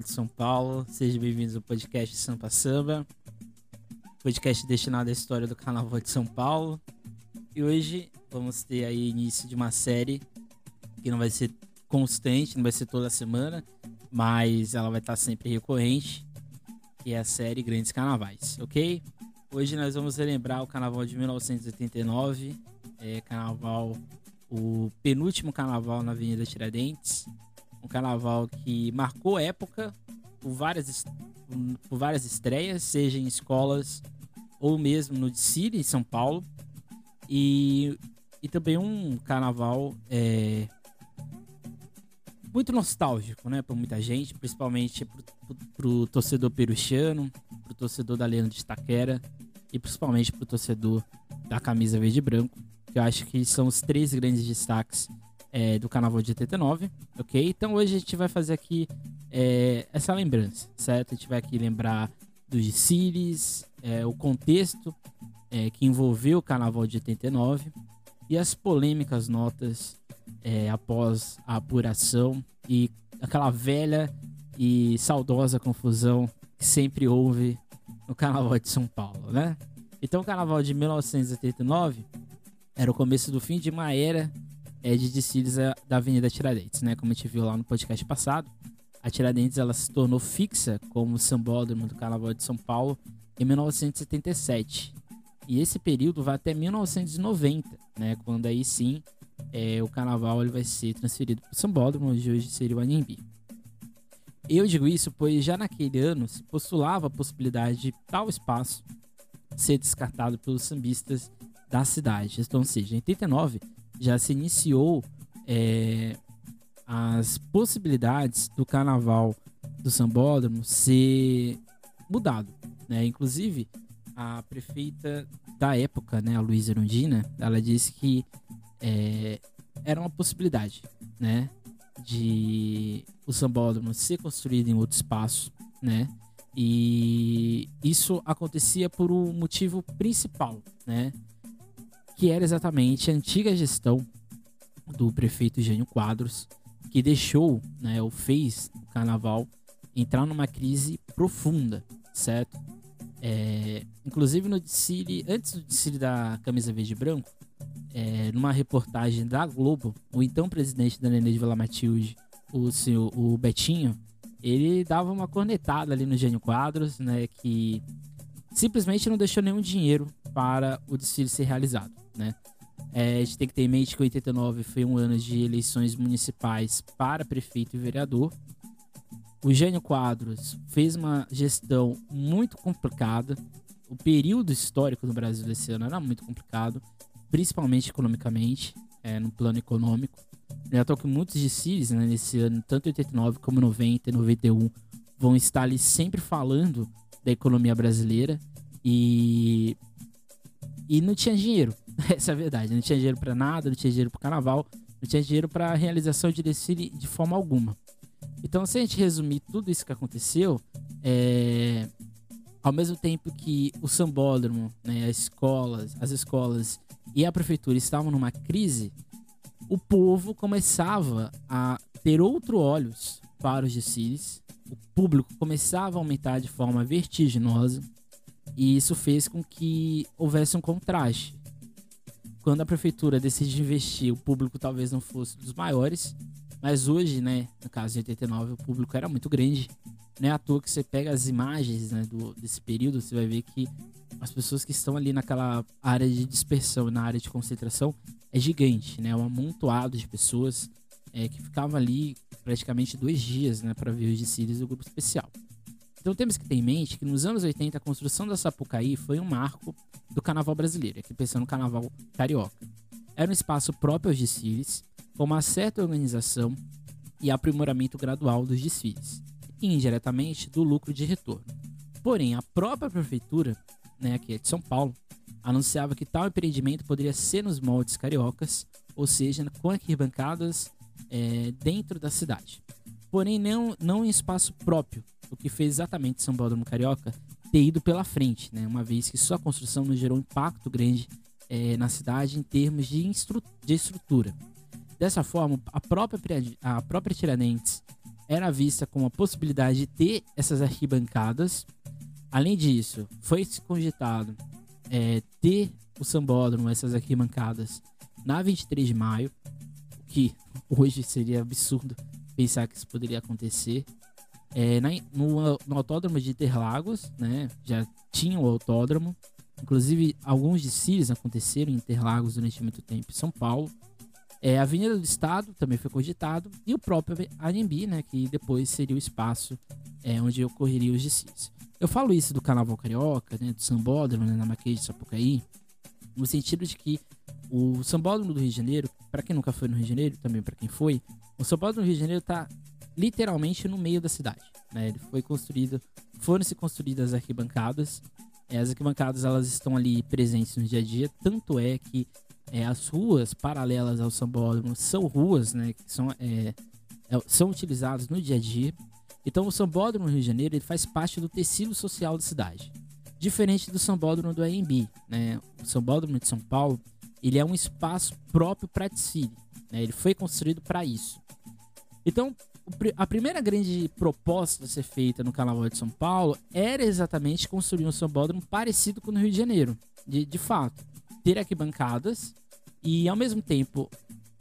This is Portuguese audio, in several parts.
De São Paulo. Sejam bem-vindos ao podcast Sampa Samba. Podcast destinado à história do Carnaval de São Paulo. E hoje vamos ter aí início de uma série que não vai ser constante, não vai ser toda semana, mas ela vai estar sempre recorrente, que é a série Grandes Carnavais, ok? Hoje nós vamos relembrar o Carnaval de 1989, é, Carnaval, o penúltimo Carnaval na Avenida Tiradentes, um Carnaval que marcou época por várias, por várias estreias, seja em escolas ou mesmo no City, em São Paulo, e, e também um Carnaval é, muito nostálgico, né, para muita gente, principalmente pro, pro torcedor peruchiano, pro torcedor da Leandro de Itaquera e principalmente pro torcedor da camisa verde e branco, que eu acho que são os três grandes destaques é, do Carnaval de 89, ok? Então hoje a gente vai fazer aqui é, essa lembrança, certo? A gente vai aqui lembrar dos desfiles, é, o contexto é, que envolveu o Carnaval de 89 e as polêmicas notas é, após a apuração e aquela velha e saudosa confusão que sempre houve no Carnaval de São Paulo, né? Então, o Carnaval de 1989 era o começo do fim de uma era é, de desfiles da Avenida Tiradentes, né? Como a gente viu lá no podcast passado, a Tiradentes ela se tornou fixa como sambódromo do Carnaval de São Paulo em 1977. E esse período vai até 1990, né? Quando aí sim é, o carnaval ele vai ser transferido para o Sambódromo, onde hoje seria o Anhembi. Eu digo isso pois já naquele ano se postulava a possibilidade de tal espaço ser descartado pelos sambistas da cidade. Então, ou seja, em 89 já se iniciou é, as possibilidades do carnaval do Sambódromo ser mudado. Né? Inclusive, a prefeita da época, né, a Luísa Erundina, ela disse que é, era uma possibilidade, né? De o sambódromo ser construído em outro espaço, né? E isso acontecia por um motivo principal, né? Que era exatamente a antiga gestão do prefeito Jânio Quadros, que deixou, né, ou fez o carnaval entrar numa crise profunda, certo? É, inclusive no desfile, antes do desfile da camisa verde e branco, é, numa reportagem da Globo, o então presidente da Nenê de Vila Matilde, o, senhor, o Betinho, ele dava uma cornetada ali no Gênio Quadros, né, que simplesmente não deixou nenhum dinheiro para o desfile ser realizado, né. É, a gente tem que ter em mente que 89 foi um ano de eleições municipais para prefeito e vereador. O Gênio Quadros fez uma gestão muito complicada. O período histórico no Brasil desse ano era muito complicado principalmente economicamente, é, no plano econômico. Já tô que muitos desfiles né, nesse ano, tanto 89 como 90 e 91, vão estar ali sempre falando da economia brasileira e e não tinha dinheiro. Essa é a verdade. Não tinha dinheiro para nada, não tinha dinheiro para carnaval, não tinha dinheiro para realização de desfile de forma alguma. Então, se a gente resumir tudo isso que aconteceu, é... ao mesmo tempo que o sambódromo, né, as escolas, as escolas e a prefeitura estavam numa crise, o povo começava a ter outros olhos para os desfiles, o público começava a aumentar de forma vertiginosa e isso fez com que houvesse um contraste. Quando a prefeitura decide investir, o público talvez não fosse dos maiores, mas hoje, né, no caso de 89, o público era muito grande. Não é à toa que você pega as imagens né, do, desse período, você vai ver que as pessoas que estão ali naquela área de dispersão, na área de concentração, é gigante, né? É um amontoado de pessoas é, que ficavam ali praticamente dois dias, né, para ver os desfiles do grupo especial. Então temos que ter em mente que nos anos 80 a construção da Sapucaí foi um marco do carnaval brasileiro, aqui pensando no carnaval carioca. Era um espaço próprio aos desfiles, com uma certa organização e aprimoramento gradual dos desfiles, e indiretamente do lucro de retorno. Porém, a própria prefeitura né, que é de São Paulo, anunciava que tal empreendimento poderia ser nos moldes cariocas, ou seja, com arquibancadas é, dentro da cidade. Porém, não, não em espaço próprio, o que fez exatamente São Paulo Carioca ter ido pela frente, né, uma vez que sua construção não gerou impacto grande é, na cidade em termos de, de estrutura. Dessa forma, a própria, a própria Tiradentes era vista como a possibilidade de ter essas arquibancadas. Além disso, foi se cogitado é, ter o sambódromo, essas arquibancadas, na 23 de maio, o que hoje seria absurdo pensar que isso poderia acontecer. É, na, no, no, autódromo de Interlagos, né, já tinha o autódromo. Inclusive, alguns desfiles aconteceram em Interlagos durante muito tempo em São Paulo. É, a Avenida do Estado também foi cogitado. E o próprio ANB, né, que depois seria o espaço é, onde ocorreriam os desfiles. Eu falo isso do Carnaval Carioca, né, do Sambódromo, né, na Maquia de Sapucaí, no sentido de que o Sambódromo do Rio de Janeiro, para quem nunca foi no Rio de Janeiro, também para quem foi, o Sambódromo do Rio de Janeiro está literalmente no meio da cidade. Né? Ele foi construído, foram-se construídas arquibancadas. É, as arquibancadas elas estão ali presentes no dia a dia, tanto é que é, as ruas paralelas ao sambódromo são ruas né, que são, é, é, são utilizadas no dia a dia. Então o sambódromo no Rio de Janeiro ele faz parte do tecido social da cidade. Diferente do sambódromo do AMB, né? O sambódromo de São Paulo ele é um espaço próprio para desfile. Né? Ele foi construído para isso. Então, a primeira grande proposta a ser feita no Carnaval de São Paulo era exatamente construir um sambódromo parecido com o Rio de Janeiro. De, de fato, ter arquibancadas e, ao mesmo tempo,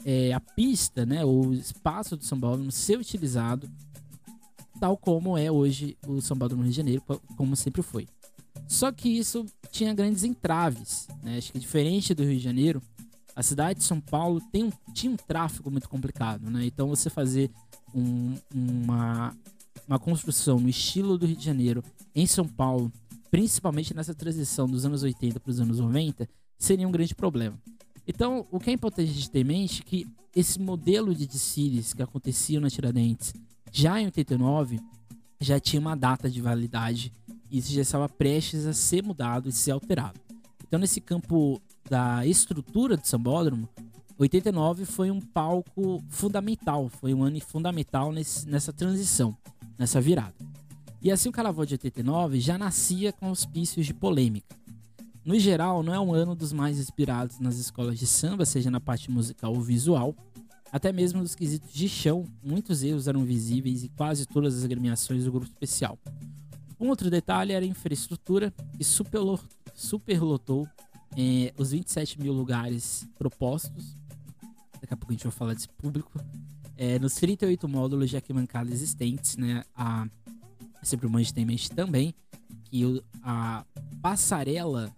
é, a pista, né, o espaço do sambódromo ser utilizado tal como é hoje o sambódromo Rio de Janeiro, como sempre foi. Só que isso tinha grandes entraves. Né? Acho que diferente do Rio de Janeiro, a cidade de São Paulo tem um, tinha um tráfego muito complicado, né? Então você fazer um, uma, uma construção no estilo do Rio de Janeiro em São Paulo, principalmente nessa transição dos anos 80 para os anos 90, seria um grande problema. Então, o que é importante de ter em mente é que esse modelo de desfiles que aconteciam na Tiradentes já em 89 já tinha uma data de validade e isso já estava prestes a ser mudado e ser alterado. Então, nesse campo da estrutura do Sambódromo, 89 foi um palco fundamental, foi um ano fundamental nesse, nessa transição, nessa virada. E assim o Carnaval de 89 já nascia com auspícios de polêmica. No geral, não é um ano dos mais inspirados nas escolas de samba, seja na parte musical ou visual, até mesmo nos quesitos de chão, muitos erros eram visíveis em quase todas as agremiações do grupo especial. Um outro detalhe era a infraestrutura, que superlotou é, os 27 mil lugares propostos. Daqui a pouco a gente vai falar desse público. É, nos 38 módulos de arquibancada existentes, né? A, sempre o tem em mente também que o, a passarela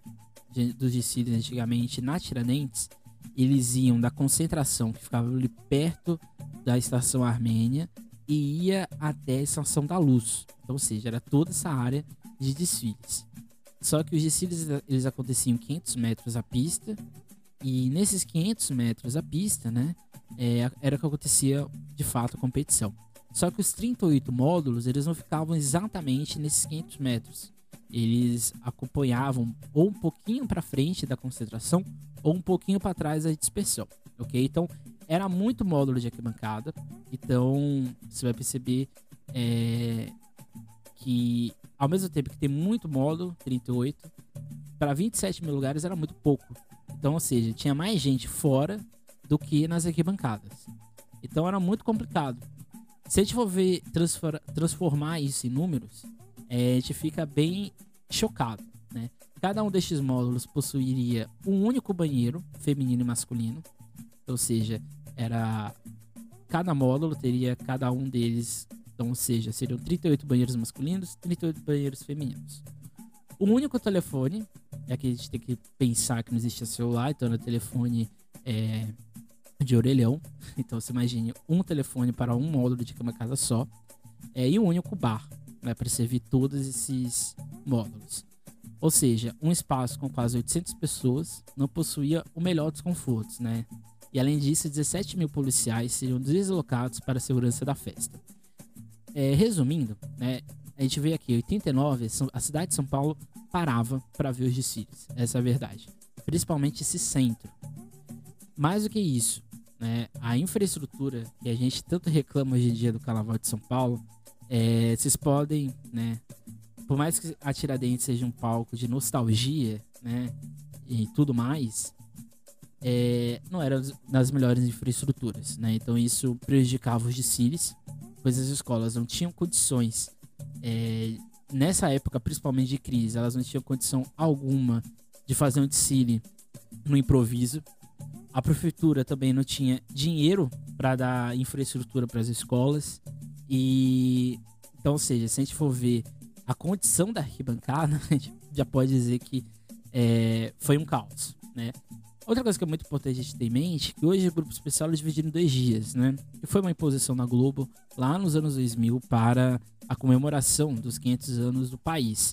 de, dos desfiles antigamente na Tiradentes, eles iam da concentração que ficava ali perto da estação Armênia e ia até a estação da Luz. Então, ou seja, era toda essa área de desfiles. Só que os desfiles eles aconteciam 500 metros a pista e nesses 500 metros a pista, né, é, era que acontecia de fato a competição. Só que os 38 módulos eles não ficavam exatamente nesses 500 metros. Eles acompanhavam ou um pouquinho para frente da concentração ou um pouquinho para trás da dispersão, ok? Então era muito módulo de arquibancada. Então você vai perceber é, que ao mesmo tempo que tem muito módulo, 38, para 27 mil lugares era muito pouco. Então, ou seja, tinha mais gente fora do que nas arquibancadas. Então era muito complicado. Se a gente for ver transformar isso em números, é, a gente fica bem chocado, né? Cada um destes módulos possuiria um único banheiro, feminino e masculino. Ou seja, era cada módulo teria cada um deles então, ou seja, seriam 38 banheiros masculinos, 38 banheiros femininos. O único telefone, é que a gente tem que pensar que não existia celular, então era telefone é, de orelhão. Então você imagine um telefone para um módulo de cama casa só. É, e um único bar, né, para servir todos esses módulos. Ou seja, um espaço com quase 800 pessoas não possuía o melhor dos confortos, né? E além disso, 17 mil policiais seriam deslocados para a segurança da festa. É, resumindo, né, a gente vê aqui, 89, a cidade de São Paulo parava para ver os desfiles. Essa é a verdade. Principalmente esse centro. Mais do que isso, né, a infraestrutura que a gente tanto reclama hoje em dia do Carnaval de São Paulo, é, vocês podem, né, por mais que a Tiradentes seja um palco de nostalgia, né, e tudo mais, é, não era nas melhores infraestruturas, né? Então isso prejudicava os desfiles, pois as escolas não tinham condições é, nessa época, principalmente de crise, elas não tinham condição alguma de fazer um desfile no improviso. A prefeitura também não tinha dinheiro para dar infraestrutura para as escolas. E então, ou seja, se a gente for ver a condição da arquibancada, a gente já pode dizer que é, foi um caos, né? Outra coisa que é muito importante a gente ter em mente, que hoje o grupo especial é dividido em dois dias, né? Que foi uma imposição na Globo lá nos anos 2000 para a comemoração dos 500 anos do país.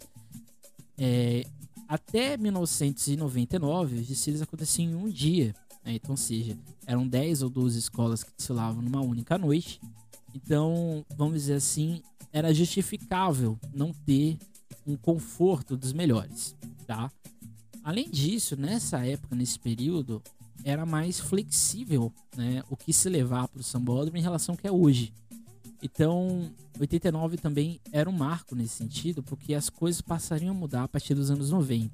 É, até 1999, os desfiles aconteciam em um dia. Né? Então, ou seja, eram 10 ou 12 escolas que desfilavam numa única noite. Então, vamos dizer assim, era justificável não ter um conforto dos melhores, tá? Além disso, nessa época, nesse período, era mais flexível, né, o que se levar para o sambódromo em relação ao que é hoje. Então, 89 também era um marco nesse sentido, porque as coisas passariam a mudar a partir dos anos 90.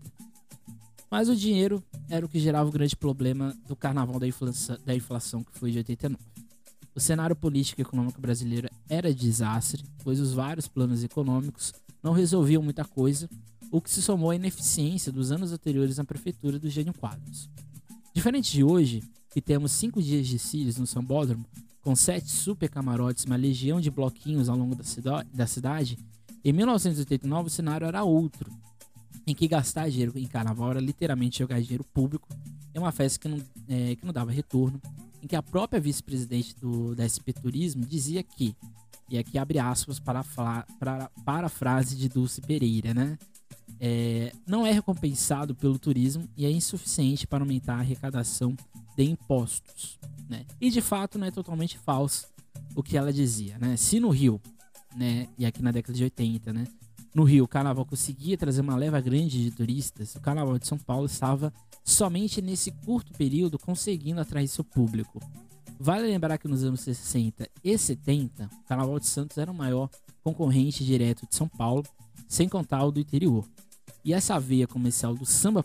Mas o dinheiro era o que gerava o grande problema do carnaval da inflação, da inflação que foi de 89. O cenário político e econômico brasileiro era desastre, pois os vários planos econômicos não resolviam muita coisa, o que se somou à ineficiência dos anos anteriores na prefeitura do Gênio Quadros. Diferente de hoje, que temos cinco dias de cílios no Sambódromo, com sete super camarotes, uma legião de bloquinhos ao longo da, da cidade, em 1989 o cenário era outro, em que gastar dinheiro em carnaval era literalmente jogar dinheiro público em uma festa que não, é, que não dava retorno, em que a própria vice-presidente da SP Turismo dizia que, e aqui abre aspas para para, para a frase de Dulce Pereira, né? É, não é recompensado pelo turismo e é insuficiente para aumentar a arrecadação de impostos. Né? E de fato não é totalmente falso o que ela dizia. Né? Se no Rio, né, e aqui na década de 80, né, no Rio o carnaval conseguia trazer uma leva grande de turistas, o carnaval de São Paulo estava somente nesse curto período conseguindo atrair seu público. Vale lembrar que nos anos 60 e 70, o Carnaval de Santos era o maior concorrente direto de São Paulo, sem contar o do interior. E essa veia comercial do samba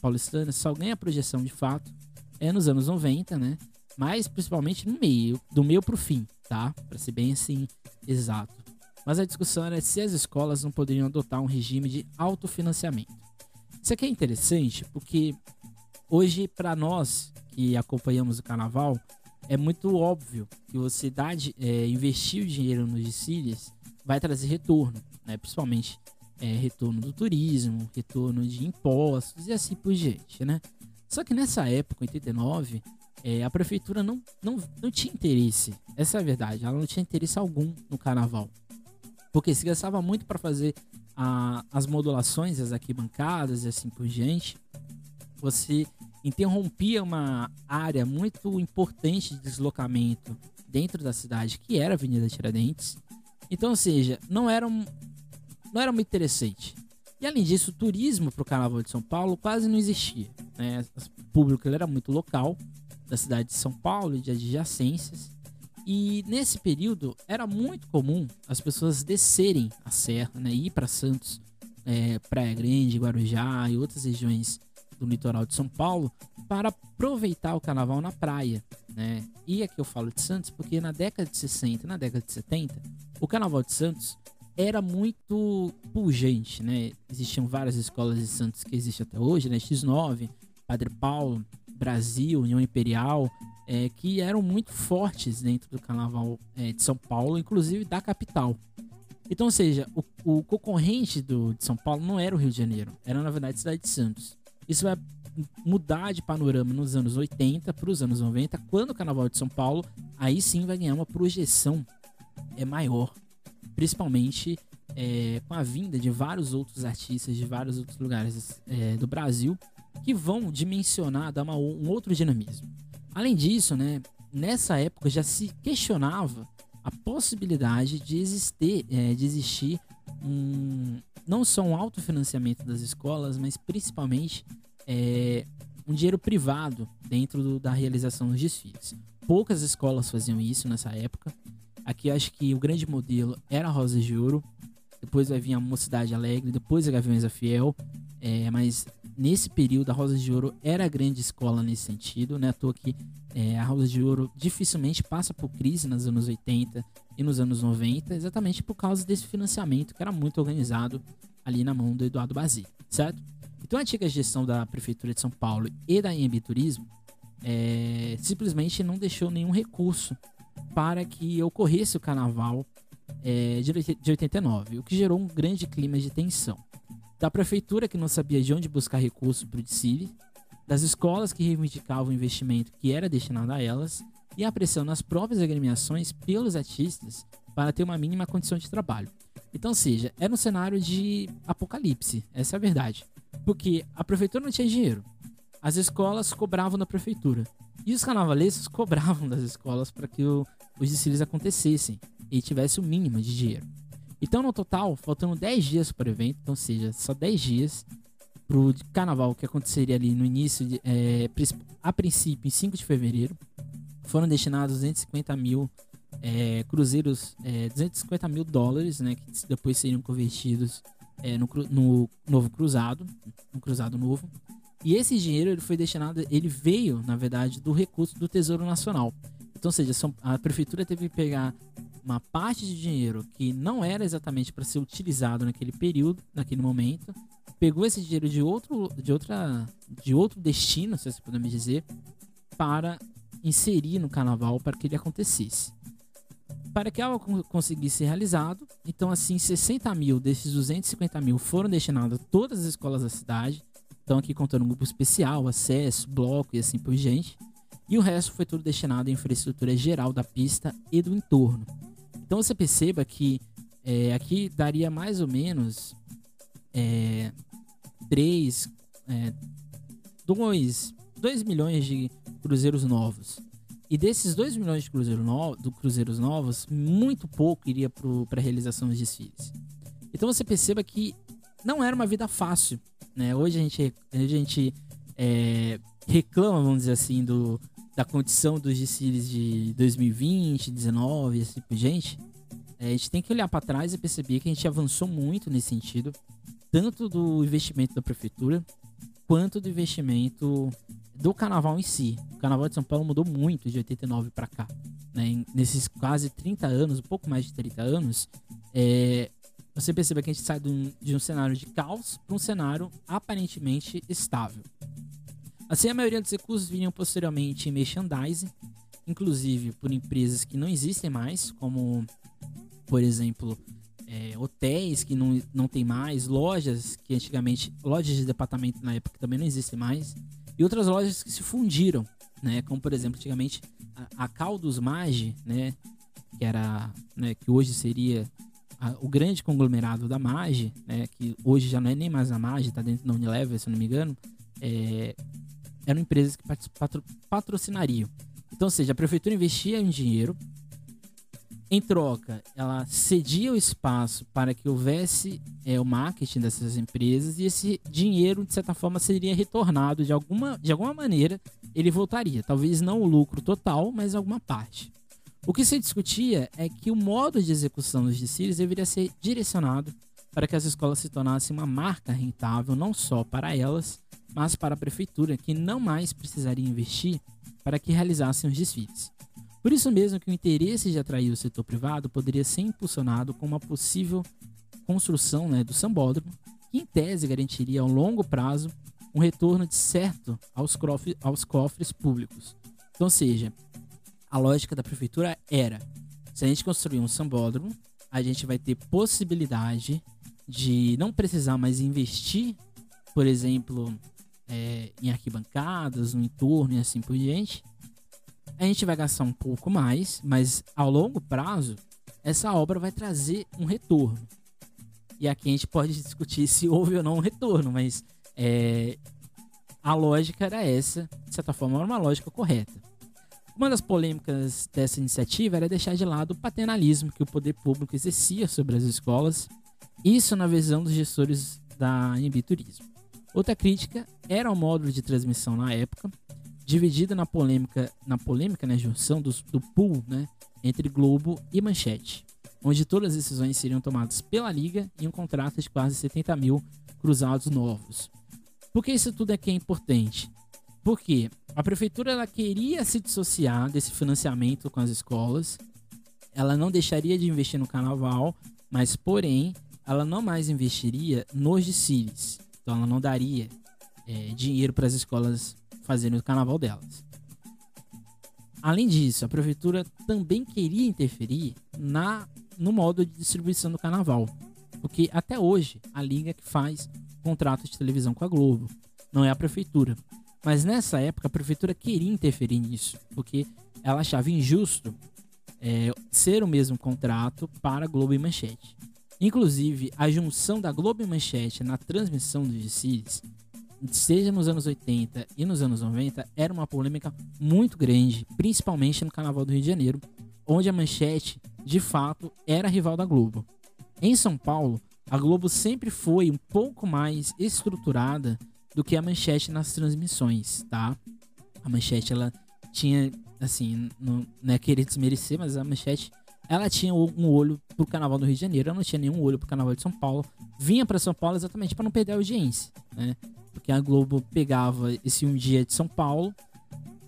paulistano só ganha projeção de fato é nos anos 90, né? Mas principalmente no meio, do meio pro fim, tá? Para ser bem assim exato. Mas a discussão era se as escolas não poderiam adotar um regime de autofinanciamento. Isso aqui é interessante porque hoje para nós que acompanhamos o carnaval é muito óbvio que você dá, é, investir o dinheiro nos desfiles vai trazer retorno, né? Principalmente é, retorno do turismo, retorno de impostos e assim por diante, né? Só que nessa época, 89, é, a prefeitura não, não, não tinha interesse. Essa é a verdade. Ela não tinha interesse algum no carnaval. Porque se gastava muito para fazer a, as modulações, as arquibancadas e assim por diante. Você interrompia uma área muito importante de deslocamento dentro da cidade, que era a Avenida Tiradentes. Então, ou seja, não era um, não era muito interessante. E além disso, o turismo para o Carnaval de São Paulo quase não existia. Né? O público era muito local, da cidade de São Paulo e de adjacências. E nesse período era muito comum as pessoas descerem a serra, né? ir para Santos, é, Praia Grande, Guarujá e outras regiões do litoral de São Paulo para aproveitar o carnaval na praia. Né? E aqui eu falo de Santos porque na década de 60 na década de 70, o carnaval de Santos era muito pujante, né? Existiam várias escolas de Santos que existem até hoje, né? X9, Padre Paulo, Brasil, União Imperial, é, que eram muito fortes dentro do carnaval é, de São Paulo, inclusive da capital. Então, ou seja, o, o concorrente do, de São Paulo não era o Rio de Janeiro, era na verdade a cidade de Santos. Isso vai mudar de panorama nos anos 80 para os anos 90, quando o carnaval de São Paulo aí sim vai ganhar uma projeção é maior principalmente é, com a vinda de vários outros artistas de vários outros lugares é, do Brasil que vão dimensionar, dar uma, um outro dinamismo. Além disso, né, nessa época já se questionava a possibilidade de existir, é, de existir um, não só um autofinanciamento das escolas, mas principalmente é, um dinheiro privado dentro do, da realização dos desfiles. Poucas escolas faziam isso nessa época. Aqui acho que o grande modelo era a Rosa de Ouro. Depois vai vir a Mocidade Alegre, depois a Gaviões da Fiel. É, mas nesse período a Rosa de Ouro era a grande escola nesse sentido, né? À toa que é, a Rosa de Ouro dificilmente passa por crise nos anos 80 e nos anos 90, exatamente por causa desse financiamento que era muito organizado ali na mão do Eduardo Basílio, certo? Então a antiga gestão da Prefeitura de São Paulo e da Embi Turismo é, simplesmente não deixou nenhum recurso para que ocorresse o carnaval é, de 89, o que gerou um grande clima de tensão. Da prefeitura que não sabia de onde buscar recursos para o desfile, das escolas que reivindicavam o investimento que era destinado a elas e a pressão nas próprias agremiações pelos artistas para ter uma mínima condição de trabalho. Então, seja, era um cenário de apocalipse, essa é a verdade. Porque a prefeitura não tinha dinheiro, as escolas cobravam da prefeitura e os carnavalescos cobravam das escolas para que o, os desfiles acontecessem e tivesse o mínimo de dinheiro. Então, no total, faltando 10 dias para o evento, então, seja, só 10 dias para o carnaval que aconteceria ali no início, de, é, a princípio, em 5 de fevereiro, foram destinados 250 mil é, cruzeiros, é, 250 mil dólares, né, que depois seriam convertidos é, no, no, novo cruzado, no cruzado novo. E esse dinheiro ele foi destinado, ele veio, na verdade, do recurso do Tesouro Nacional. Então, ou seja, a prefeitura teve que pegar uma parte de dinheiro que não era exatamente para ser utilizado naquele período, naquele momento, pegou esse dinheiro de outro, de outra, de outro destino, se você puder me dizer, para inserir no carnaval para que ele acontecesse. Para que algo conseguisse ser realizado, então assim 60 mil desses 250 mil foram destinados a todas as escolas da cidade, então aqui contando um grupo especial, acesso, bloco e assim por diante. E o resto foi tudo destinado à infraestrutura geral da pista e do entorno. Então você perceba que é, aqui daria mais ou menos é, 3, é, 2, 2 milhões de cruzeiros novos. E desses 2 milhões de cruzeiro no, do cruzeiros novos, muito pouco iria para a realização dos desfiles. Então você perceba que não era uma vida fácil. Né? Hoje a gente, a gente é, reclama, vamos dizer assim, do, da condição dos desfiles de 2020, 19 e assim por gente, é, a gente tem que olhar para trás e perceber que a gente avançou muito nesse sentido, tanto do investimento da prefeitura quanto do investimento do carnaval em si. O carnaval de São Paulo mudou muito de 89 para cá. Né? Nesses quase 30 anos, um pouco mais de 30 anos, é, você percebe que a gente sai de um, de um cenário de caos para um cenário aparentemente estável. Assim, a maioria dos recursos vinham posteriormente em merchandising, inclusive por empresas que não existem mais, como, por exemplo, é, hotéis que não, não tem mais, lojas que antigamente, lojas de departamento na época também não existem mais, e outras lojas que se fundiram, né? Como por exemplo, antigamente a, a Caldos Mage, né? Que era, né? Que hoje seria a, o grande conglomerado da Mage, né? Que hoje já não é nem mais a Mage, tá dentro da Unilever, se não me engano. É, eram empresas que patro, patrocinariam. Então, ou seja, a prefeitura investia em dinheiro. Em troca, ela cedia o espaço para que houvesse é, o marketing dessas empresas e esse dinheiro, de certa forma, seria retornado de alguma, de alguma maneira. Ele voltaria, talvez não o lucro total, mas alguma parte. O que se discutia é que o modo de execução dos desfiles deveria ser direcionado para que as escolas se tornassem uma marca rentável não só para elas, mas para a prefeitura, que não mais precisaria investir para que realizassem os desfiles. Por isso mesmo que o interesse de atrair o setor privado poderia ser impulsionado com uma possível construção né, do sambódromo, que em tese garantiria ao longo prazo um retorno de certo aos, cofres, aos cofres públicos. Então, ou seja, a lógica da prefeitura era: se a gente construir um sambódromo, a gente vai ter possibilidade de não precisar mais investir, por exemplo, é, em arquibancadas, no entorno e assim por diante. A gente vai gastar um pouco mais, mas ao longo prazo, essa obra vai trazer um retorno. E aqui a gente pode discutir se houve ou não um retorno, mas é, a lógica era essa, de certa forma, era uma lógica correta. Uma das polêmicas dessa iniciativa era deixar de lado o paternalismo que o poder público exercia sobre as escolas, isso na visão dos gestores da Embi Turismo. Outra crítica era o módulo de transmissão na época, dividida na polêmica, na polêmica né, junção do, do pool né, entre Globo e Manchete, onde todas as decisões seriam tomadas pela Liga e um contrato de quase 70 mil cruzados novos. Por que isso tudo aqui é importante? Porque a prefeitura ela queria se dissociar desse financiamento com as escolas. Ela não deixaria de investir no carnaval, mas porém ela não mais investiria nos desfiles. Então ela não daria é, dinheiro para as escolas fazerem o carnaval delas. Além disso, a prefeitura também queria interferir na no modo de distribuição do carnaval, porque até hoje a liga que faz contrato de televisão com a Globo, não é a prefeitura. Mas nessa época a prefeitura queria interferir nisso, porque ela achava injusto é, ser o mesmo contrato para Globo e Manchete. Inclusive, a junção da Globo e Manchete na transmissão dos desfiles seja nos anos 80 e nos anos 90, era uma polêmica muito grande, principalmente no Carnaval do Rio de Janeiro, onde a Manchete, de fato, era rival da Globo. Em São Paulo, a Globo sempre foi um pouco mais estruturada do que a Manchete nas transmissões, tá? A Manchete, ela tinha, assim, não, não é querer desmerecer, mas a Manchete, ela tinha um olho pro Carnaval do Rio de Janeiro, ela não tinha nenhum olho pro Carnaval de São Paulo. Vinha para São Paulo exatamente para não perder a audiência, né? Porque a Globo pegava esse um dia de São Paulo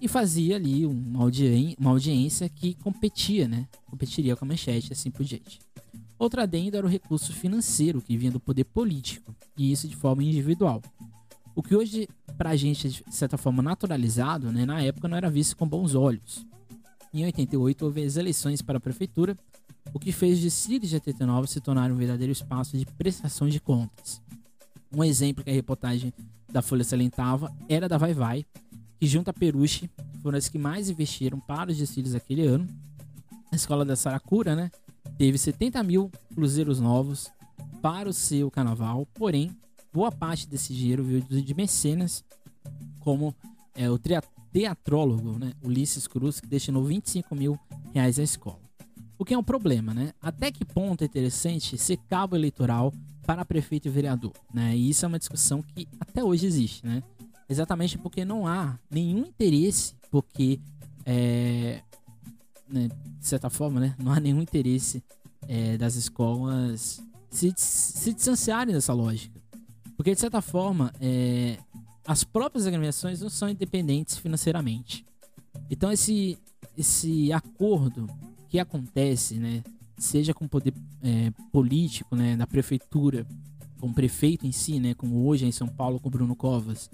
e fazia ali uma, audien uma audiência que competia, né? Competiria com a manchete assim por diante. Outra adendo era o recurso financeiro que vinha do poder político, e isso de forma individual. O que hoje, pra gente, de certa forma naturalizado, né, na época não era visto com bons olhos. Em 88 houve as eleições para a prefeitura, o que fez os distritos de 89 se tornar um verdadeiro espaço de prestação de contas. Um exemplo que a reportagem da Folha salientava era da Vai Vai, que junto a Peruche foram as que mais investiram para os desfiles daquele ano. A escola da Saracura, né, teve 70 mil cruzeiros novos para o seu carnaval, porém, boa parte desse dinheiro veio de mecenas, como é, o teatrólogo né, Ulisses Cruz, que destinou 25 mil reais à escola. O que é um problema, né? Até que ponto é interessante ser cabo eleitoral para prefeito e vereador, né? E isso é uma discussão que até hoje existe, né? Exatamente porque não há nenhum interesse, porque é, né, de certa forma, né, não há nenhum interesse é, das escolas se, se distanciarem dessa lógica, porque de certa forma é, as próprias agremiações não são independentes financeiramente. Então esse esse acordo que acontece, né, seja com o poder é, político, né, prefeitura, com o prefeito em si, né, como hoje é em São Paulo com Bruno Covas,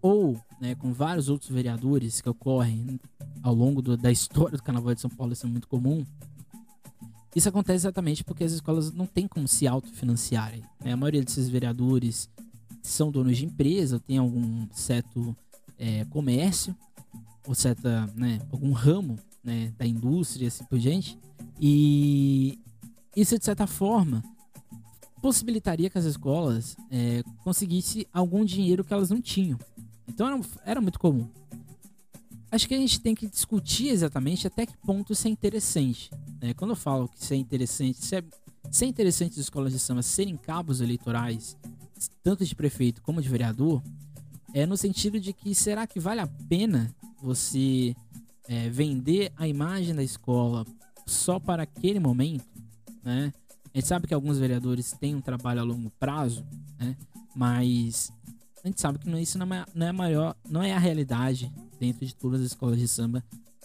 ou né, com vários outros vereadores que ocorrem ao longo do, da história do Carnaval de São Paulo, isso é muito comum. Isso acontece exatamente porque as escolas não têm como se autofinanciarem. Né? A maioria desses vereadores são donos de empresa, tem algum certo é, comércio, ou certa, né, algum ramo né, da indústria, assim por diante. E isso, de certa forma, possibilitaria que as escolas é, conseguissem algum dinheiro que elas não tinham. Então era, era muito comum. Acho que a gente tem que discutir exatamente até que ponto isso é interessante. Né? Quando eu falo que isso é interessante, se é, se é interessante as escolas de samba serem cabos eleitorais, tanto de prefeito como de vereador, é no sentido de que será que vale a pena você é, vender a imagem da escola só para aquele momento, né? A gente sabe que alguns vereadores têm um trabalho a longo prazo, né? Mas a gente sabe que isso não é, não é maior, não é a realidade dentro de todas as escolas de samba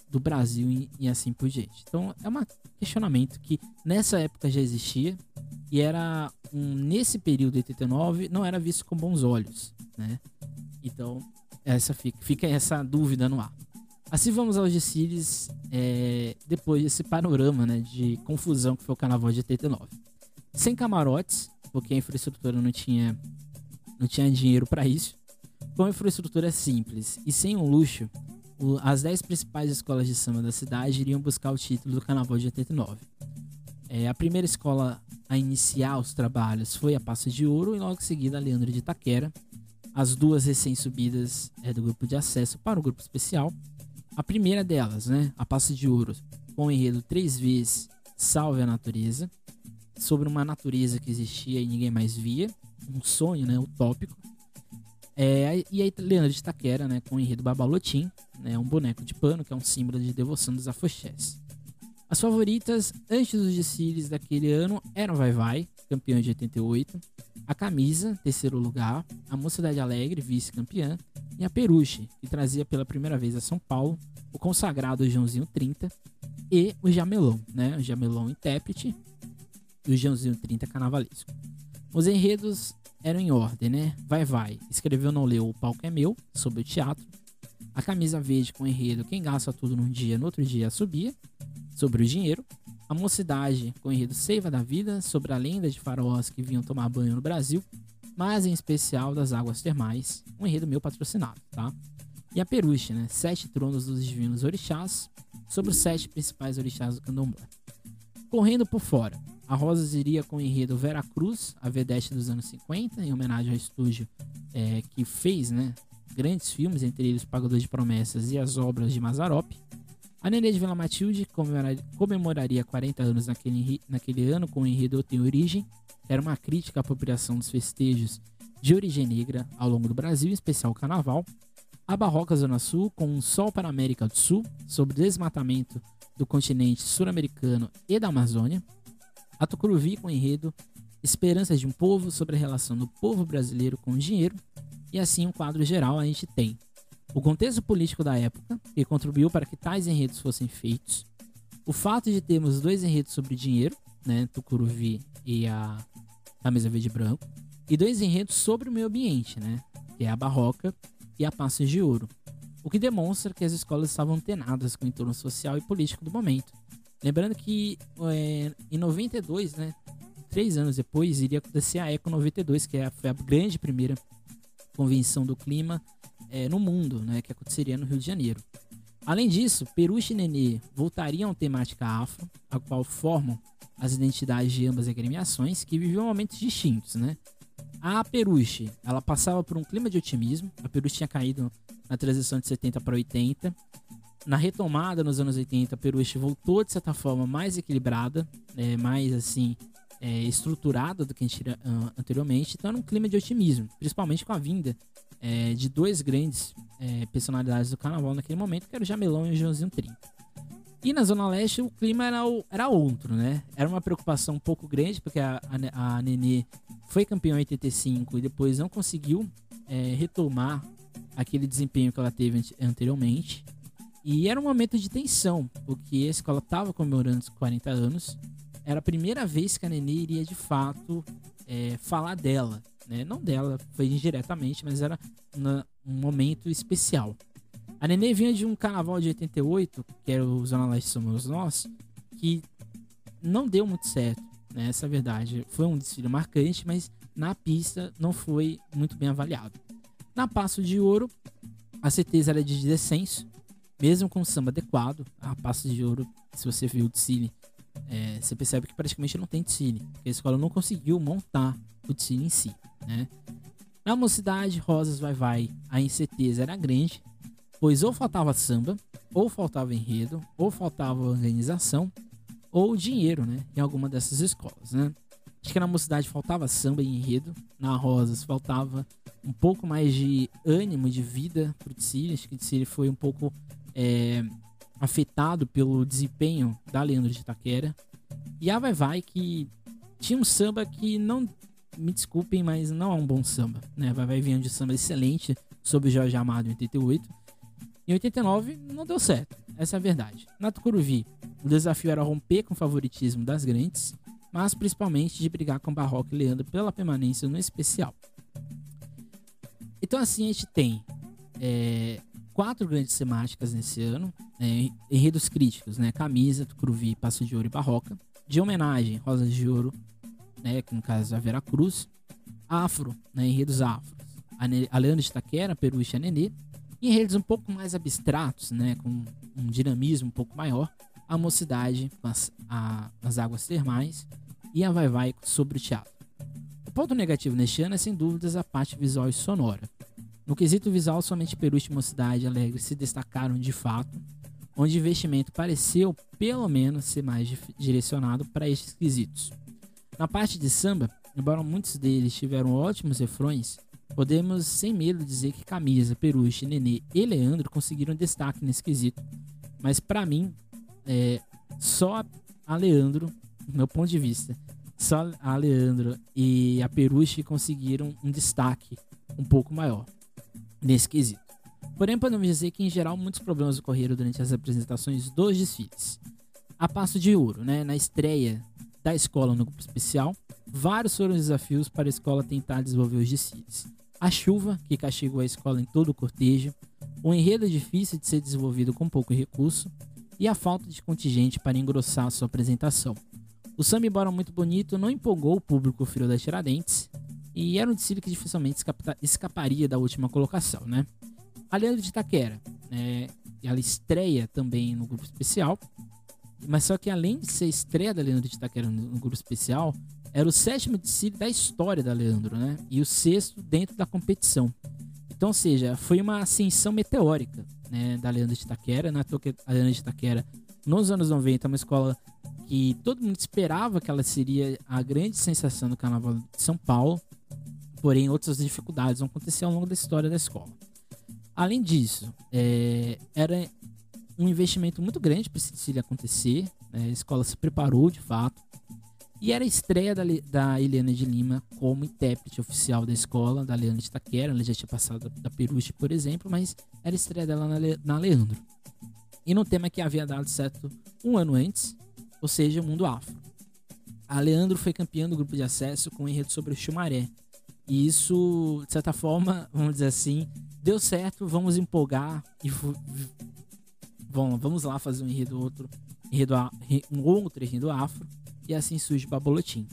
do Brasil e, e assim por diante. Então é um questionamento que nessa época já existia e era um, nesse período de 89 não era visto com bons olhos, né? Então essa fica, fica essa dúvida no ar. Assim vamos aos desfiles é, depois desse panorama né, de confusão que foi o carnaval de 89. Sem camarotes, porque a infraestrutura não tinha, não tinha dinheiro para isso. Com infraestrutura simples e sem um luxo, as 10 principais escolas de samba da cidade iriam buscar o título do carnaval de 89. É, a primeira escola a iniciar os trabalhos foi a Passo de Ouro e logo em seguida a Leandro de Itaquera. As duas recém-subidas é, do grupo de acesso para o grupo especial a primeira delas, né, a Passo de Ouro, com o enredo três vezes Salve a Natureza, sobre uma natureza que existia e ninguém mais via, um sonho, né, utópico. É, e aí Leandro de Taquera, né, com o enredo Babalotim, né, um boneco de pano que é um símbolo de devoção dos afoxés. As favoritas antes dos desfiles daquele ano eram Vai Vai, campeã de 88. A Camisa, terceiro lugar. A Mocidade Alegre, vice-campeã. E a Peruche, que trazia pela primeira vez a São Paulo o consagrado Joãozinho 30 e o Jamelão, né? O Jamelão intérprete e o Joãozinho 30 carnavalesco. Os enredos eram em ordem, né? Vai, vai. Escreveu Não Leu, O Palco é Meu, sobre o teatro. A camisa verde com enredo Quem gasta tudo num dia, no outro dia subia, sobre o dinheiro. A mocidade com enredo Seiva da Vida, sobre a lenda de faraós que vinham tomar banho no Brasil, mas em especial das águas termais, um enredo meu patrocinado, tá? E a peruche, né? Sete tronos dos divinos orixás, sobre os sete principais orixás do candomblé. Correndo por fora, a Rosas iria com o enredo Vera Cruz, a vedete dos anos 50, em homenagem ao estúdio é, que fez né, grandes filmes, entre eles Pagador de Promessas e as obras de Mazarop. A Nenê de Vila Matilde comemoraria, comemoraria 40 anos naquele, naquele ano com o enredo Tem Origem. Era uma crítica à apropriação dos festejos de origem negra ao longo do Brasil, em especial o Carnaval. A Barroca Zona Sul, com um Sol para a América do Sul, sobre desmatamento do continente sul-americano e da Amazônia. A Tucuruvi com o enredo Esperanças de um Povo sobre a relação do povo brasileiro com o dinheiro. E assim, um quadro geral, a gente tem o contexto político da época, que contribuiu para que tais enredos fossem feitos, o fato de termos dois enredos sobre dinheiro, né, Tucuruvi e a Camisa Verde e Branco, e dois enredos sobre o meio ambiente, né, que é a Barroca e a Passos de Ouro, o que demonstra que as escolas estavam antenadas com o entorno social e político do momento. Lembrando que é, em 92, né, três anos depois, iria acontecer a Eco 92, que é foi a grande primeira convenção do clima é, no mundo, né, que aconteceria no Rio de Janeiro. Além disso, Peruche e Nenê voltariam à temática afro, a qual formam as identidades de ambas as agremiações, que viviam momentos distintos, né? A Peruche, ela passava por um clima de otimismo. A Peruche tinha caído na transição de 70 para 80. Na retomada nos anos 80, a Peruche voltou de certa forma mais equilibrada, é, mais assim é, estruturada do que a gente tinha uh, anteriormente. Então era um clima de otimismo, principalmente com a vinda é, de dois grandes é, personalidades do carnaval naquele momento, que era o Jamelão e o Joãozinho 30. E na Zona Leste o clima era, o, era outro, né? Era uma preocupação um pouco grande, porque a, a, a Nenê foi campeã em 85 e depois não conseguiu é, retomar aquele desempenho que ela teve anteriormente. E era um momento de tensão, porque a escola estava comemorando os 40 anos. Era a primeira vez que a Nenê iria de fato é, falar dela né? Não dela, foi indiretamente, mas era uma, um momento especial. A Nenê vinha de um carnaval de 88, que era o Zona Leste Somos Nós, que não deu muito certo, né? Essa é a verdade. Foi um desfile marcante, mas na pista não foi muito bem avaliado. Na Passo de Ouro, a certeza era de descenso, mesmo com samba adequado. A Passo de Ouro, se você viu o desfile, é, você percebe que praticamente não tem porque a escola não conseguiu montar o desfile em si né? Na mocidade, Rosas Vai Vai, a incerteza era grande, pois ou faltava samba, ou faltava enredo, ou faltava organização, ou dinheiro, né? Em alguma dessas escolas, né? Acho que na mocidade faltava samba e enredo, na Rosas faltava um pouco mais de ânimo, de vida pro Tsiri. Acho que o Tsiri foi um pouco é, afetado pelo desempenho da Leandro de Itaquera. E a Vai Vai, que tinha um samba que não me desculpem, mas não é um bom samba. Né? Vai Vai Vinha de samba excelente sobre Jorge Amado em 88. Em 89 não deu certo, essa é a verdade. Na Tucuruvi, o desafio era romper com o favoritismo das grandes, mas principalmente de brigar com Barroco e Leandro pela permanência no especial. Então assim a gente tem é, quatro grandes temáticas nesse ano, é, enredos críticos, né? Camisa, Tucuruvi, Passo de Ouro e Barroca. De homenagem, Rosas de Ouro, né, que no caso é Vera Cruz, Afro, né, enredos afros, a, Leandro de Taquera, Peruche e e enredos um pouco mais abstratos, né, com um dinamismo um pouco maior, a Mocidade, com as, a, as Águas Termais, e a Vai Vai sobre o teatro. O ponto negativo neste ano é sem dúvidas a parte visual e sonora. No quesito visual, somente Peruche e Mocidade Alegre se destacaram de fato, onde o investimento pareceu, pelo menos, ser mais direcionado para estes quesitos. Na parte de samba, embora muitos deles tiveram ótimos refrões, podemos sem medo dizer que Camisa, Peruche, Nenê e Leandro conseguiram destaque nesse quesito. Mas para mim, é, só a Leandro, meu ponto de vista, só a Leandro e a Peruche conseguiram um destaque um pouco maior nesse quesito. Porém, podemos dizer que, em geral, muitos problemas ocorreram durante as apresentações dos desfiles. A passo de ouro, né, na estreia da escola no grupo especial, vários foram os desafios para a escola tentar desenvolver os desfiles. A chuva, que castigou a escola em todo o cortejo, o enredo difícil de ser desenvolvido com pouco recurso e a falta de contingente para engrossar sua apresentação. O samba, embora muito bonito, não empolgou o público frio das Tiradentes e era um desfile que dificilmente escaparia da última colocação, né? A Leandro de Itaquera, né, ela estreia também no grupo especial, mas só que além de ser estreia da Leandro de Itaquera no, no grupo especial, era o sétimo desfile da história da Leandro, né? E o sexto dentro da competição. Então, ou seja, foi uma ascensão meteórica né, da Leandro de Itaquera. Na né? a Leandro de Itaquera, nos anos 90, é uma escola que todo mundo esperava que ela seria a grande sensação do Carnaval de São Paulo, porém outras dificuldades vão acontecer ao longo da história da escola. Além disso, é, era um investimento muito grande para esse acontecer, né? a escola se preparou de fato, e era a estreia da, da de Lima como intérprete oficial da escola, da Leandro de Taquera. Ela já tinha passado da, da Peruche, por exemplo, mas era a estreia dela na, na Leandro. E no tema que havia dado certo um ano antes, ou seja, o mundo afro. A Leandro foi campeã do grupo de acesso com um enredo sobre o Chumaré. E isso, de certa forma, vamos dizer assim, deu certo, vamos empolgar e bom, vamos lá fazer um enredo outro, enredo, um outro enredo afro e assim surge Babolotim.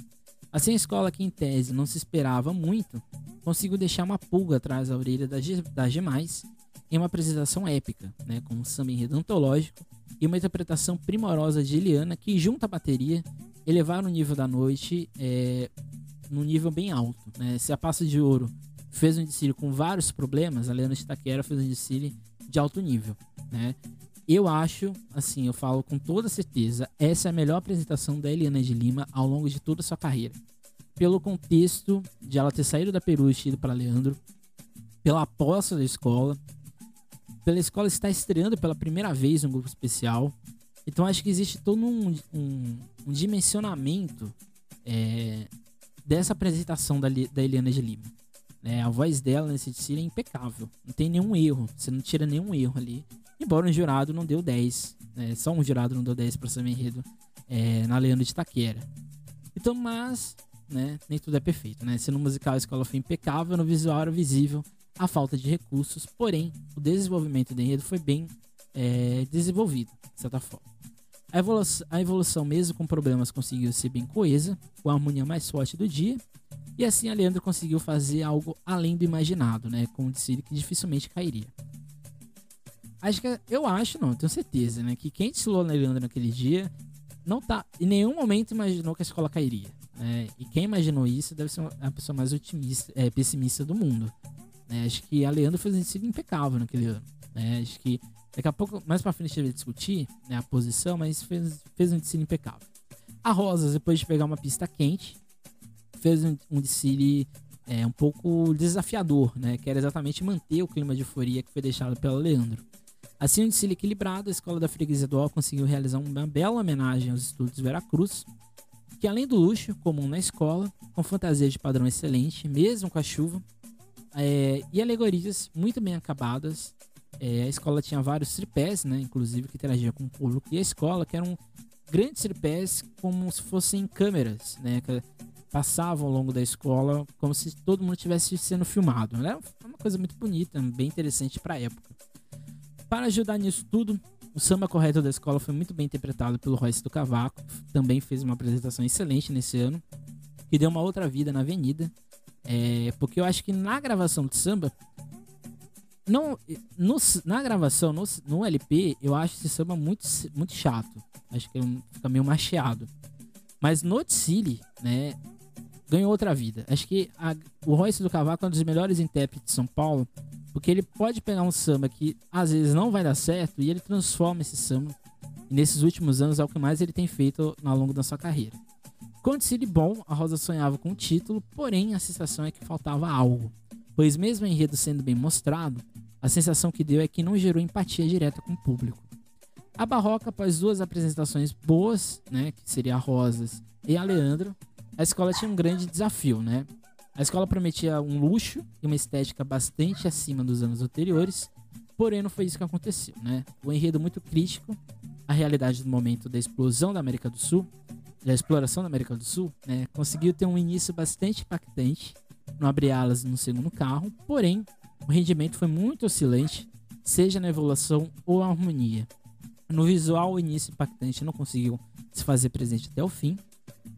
Assim a escola que em tese não se esperava muito, conseguiu deixar uma pulga atrás da orelha das, das demais em uma apresentação épica, né, com um samba enredo antológico e uma interpretação primorosa de Eliana que, junto à bateria, elevaram o nível da noite é, num nível bem alto. Né? Se a Passa de Ouro fez um desfile com vários problemas, a Eliana Itaquera fez um desfile de alto nível. Né? Eu acho, assim, eu falo com toda certeza, essa é a melhor apresentação da Eliana de Lima ao longo de toda a sua carreira. Pelo contexto de ela ter saído da Peru e ido para Leandro, pela aposta da escola, pela escola estar estreando pela primeira vez um grupo especial. Então acho que existe todo um, um, um dimensionamento é, dessa apresentação da, da Eliana de Lima. É, a voz dela nesse desfile é impecável. Não tem nenhum erro. Você não tira nenhum erro ali. Embora um jurado não deu 10. Né? Só um jurado não deu 10 para Sam Enredo é, na Leandro de Taquera. Então, mas, né, nem tudo é perfeito, né? Se no musical a escola foi impecável, no visual era visível a falta de recursos, porém, o desenvolvimento do enredo foi bem é, desenvolvido, de certa forma. A evolução, a evolução, mesmo com problemas, conseguiu ser bem coesa, com a harmonia mais forte do dia, e assim a Leandro conseguiu fazer algo além do imaginado, né, com um desfile que dificilmente cairia. Acho que eu acho, não, tenho certeza, né, que quem desfilou na Leandro naquele dia não tá em nenhum momento imaginou que a escola cairia. Né? E quem imaginou isso deve ser a pessoa mais otimista, é, pessimista do mundo. Né? Acho que a Leandro fez um desfile impecável naquele ano. Né? Acho que daqui a pouco, mais pra frente, gente vai discutir né, a posição, mas fez, fez um desfile impecável. A Rosas, depois de pegar uma pista quente, fez um, um desfile é, um pouco desafiador, né? Que era exatamente manter o clima de euforia que foi deixado pela Leandro. Assim, um desfile equilibrado, a Escola da Freguesia do conseguiu realizar uma bela homenagem aos estudos Veracruz, que além do luxo comum na escola, com fantasia de padrão excelente, mesmo com a chuva, é, e alegorias muito bem acabadas. É, a escola tinha vários tripés, né, inclusive que interagiam com o público e a escola, que eram grandes tripés como se fossem câmeras, né, que passavam ao longo da escola como se todo mundo estivesse sendo filmado. Era uma coisa muito bonita, bem interessante para a época. Para ajudar nisso tudo, o samba correto da escola foi muito bem interpretado pelo Royce do Cavaco, também fez uma apresentação excelente nesse ano, que deu uma outra vida na avenida. É, porque eu acho que na gravação de samba, não, no, na gravação, no, no LP, eu acho esse samba muito, muito chato. Acho que fica meio macheado. Mas no Tsili, né, ganhou outra vida. Acho que a, o Royce do Cavaco é um dos melhores intérpretes de São Paulo porque ele pode pegar um samba que às vezes não vai dar certo e ele transforma esse samba. E nesses últimos anos é o que mais ele tem feito ao longo da sua carreira. Com o bom, a Rosa sonhava com o título, porém a sensação é que faltava algo. Pois mesmo o enredo sendo bem mostrado, a sensação que deu é que não gerou empatia direta com o público. A Barroca, após duas apresentações boas, né, que seria a Rosas e a Leandro, a escola tinha um grande desafio, né? A escola prometia um luxo e uma estética bastante acima dos anos anteriores, porém não foi isso que aconteceu, né? O enredo muito crítico, a realidade do momento da explosão da América do Sul, da exploração da América do Sul, né? Conseguiu ter um início bastante impactante, não abrir alas no segundo carro, porém o rendimento foi muito oscilante, seja na evolução ou harmonia. No visual, o início impactante não conseguiu se fazer presente até o fim.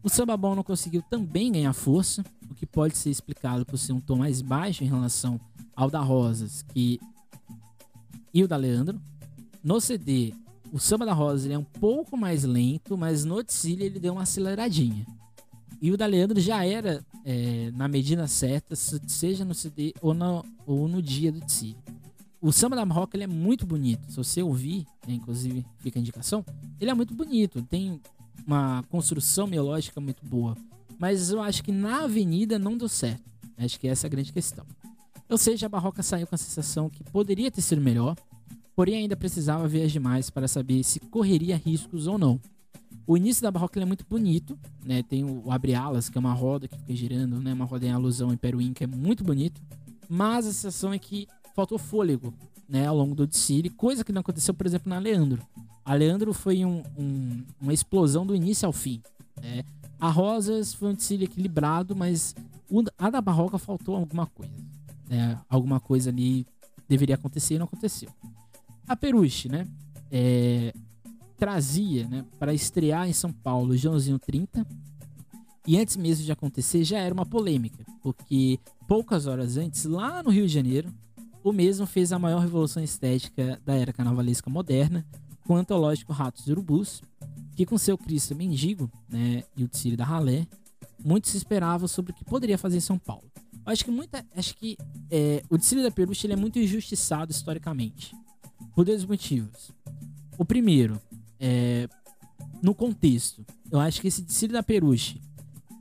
O samba bom não conseguiu também ganhar força, o que pode ser explicado por ser um tom mais baixo em relação ao da Rosas que... e o da Leandro. No CD, o samba da Rosas é um pouco mais lento, mas no Tzili ele deu uma aceleradinha. E o da Leandro já era é, na medida certa, seja no CD ou no, ou no dia do Tzili. O samba da Marroca ele é muito bonito. Se você ouvir, né, inclusive fica a indicação, ele é muito bonito. Tem uma construção melódica muito boa. Mas eu acho que na avenida não deu certo. Acho que essa é a grande questão. Ou seja, a Barroca saiu com a sensação que poderia ter sido melhor, porém ainda precisava ver as demais para saber se correria riscos ou não. O início da Barroca é muito bonito, né? Tem o, o Abre Alas, que é uma roda que fica girando, né? Uma roda em alusão ao Império Inca, é muito bonito. Mas a sensação é que faltou fôlego, né, ao longo do desfile, coisa que não aconteceu, por exemplo, na Leandro. A Leandro foi um, um, uma explosão do início ao fim. Né? A Rosas foi um desfile equilibrado, mas a da Barroca faltou alguma coisa. Né? Alguma coisa ali deveria acontecer e não aconteceu. A Peruche, né? É, trazia né, para estrear em São Paulo Joãozinho 30. E antes mesmo de acontecer, já era uma polêmica, porque poucas horas antes, lá no Rio de Janeiro, o mesmo fez a maior revolução estética da era carnavalesca moderna, com o antológico Ratos e Urubus, que com seu Cristo Mendigo né, e o Tsiri da Ralé, muito se sobre o que poderia fazer em São Paulo. Eu acho que muita, acho que é, o Tsiri da Peruche ele é muito injustiçado historicamente, por dois motivos. O primeiro, é, no contexto, eu acho que esse Tsiri da Peruche,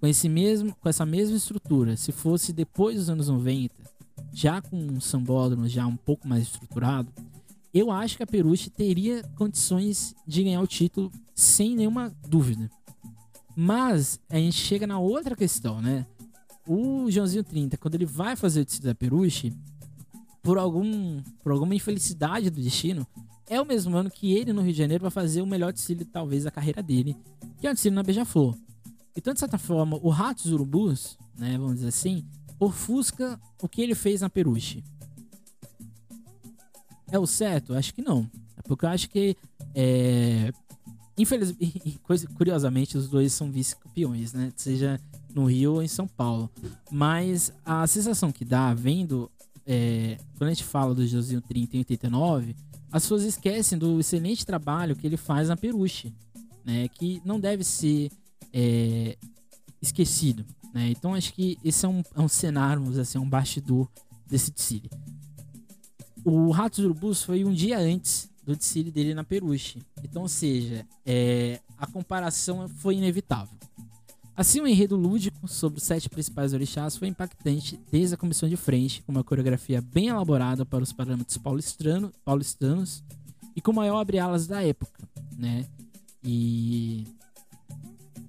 com, esse mesmo, com essa mesma estrutura, se fosse depois dos anos 90, já com um sambódromo já um pouco mais estruturado, eu acho que a Peruche teria condições de ganhar o título sem nenhuma dúvida. Mas a gente chega na outra questão, né? O Joãozinho 30, quando ele vai fazer o título da Peruche, por, algum, por alguma infelicidade do destino, é o mesmo ano que ele no Rio de Janeiro vai fazer o melhor desfile, talvez, da carreira dele, que é o desfile na Beija-Flor. Então, de certa forma, o Ratos Urubus, né, vamos dizer assim, ofusca o que ele fez na Peruche. É o certo? Acho que não. É porque eu acho que, é, infelizmente, curiosamente, os dois são vice-campeões, né? Seja no Rio ou em São Paulo. Mas a sensação que dá, vendo, é, quando a gente fala do Josinho 30 e 89, as pessoas esquecem do excelente trabalho que ele faz na Peruche, né? Que não deve ser é, esquecido. Né? Então acho que esse é um, é um cenário, vamos assim, um bastidor desse desfile. O Ratos Urubus foi um dia antes do desfile dele na Peruche. Então, ou seja, é, a comparação foi inevitável. Assim, o enredo lúdico sobre os sete principais orixás foi impactante desde a comissão de frente, com uma coreografia bem elaborada para os parâmetros paulistrano, paulistanos e com maior abre-alas da época, né? E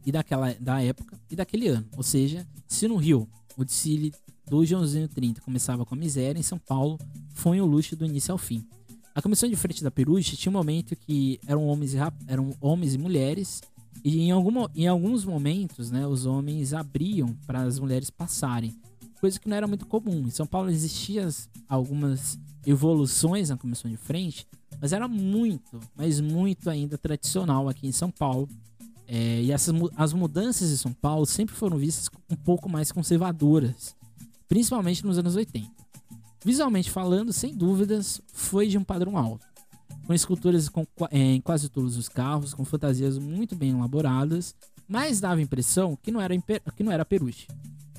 e daquela da época e daquele ano. Ou seja, se no Rio o desfile do Joãozinho 30 começava com a miséria, em São Paulo foi o luxo do início ao fim. A comissão de frente da Peruche tinha um momento que eram homens eram homens e mulheres, e em, algum, em alguns momentos né, os homens abriam para as mulheres passarem, coisa que não era muito comum. Em São Paulo existiam algumas evoluções na comissão de frente, mas era muito, mas muito ainda tradicional aqui em São Paulo é, e essas, as mudanças em São Paulo sempre foram vistas um pouco mais conservadoras, principalmente nos anos 80. Visualmente falando, sem dúvidas, foi de um padrão alto, com esculturas com, é, em quase todos os carros, com fantasias muito bem elaboradas, mas dava a impressão que não era, que não era peruche.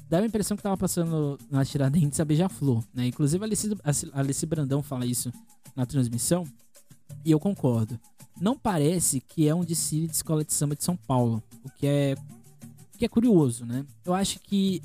Dava a impressão que estava passando na Tiradentes a Beija-Flor, né? Inclusive a Alice, a Alice Brandão fala isso na transmissão, e eu concordo não parece que é um desfile de escola de samba de São Paulo, o que é, o que é curioso, né? Eu acho que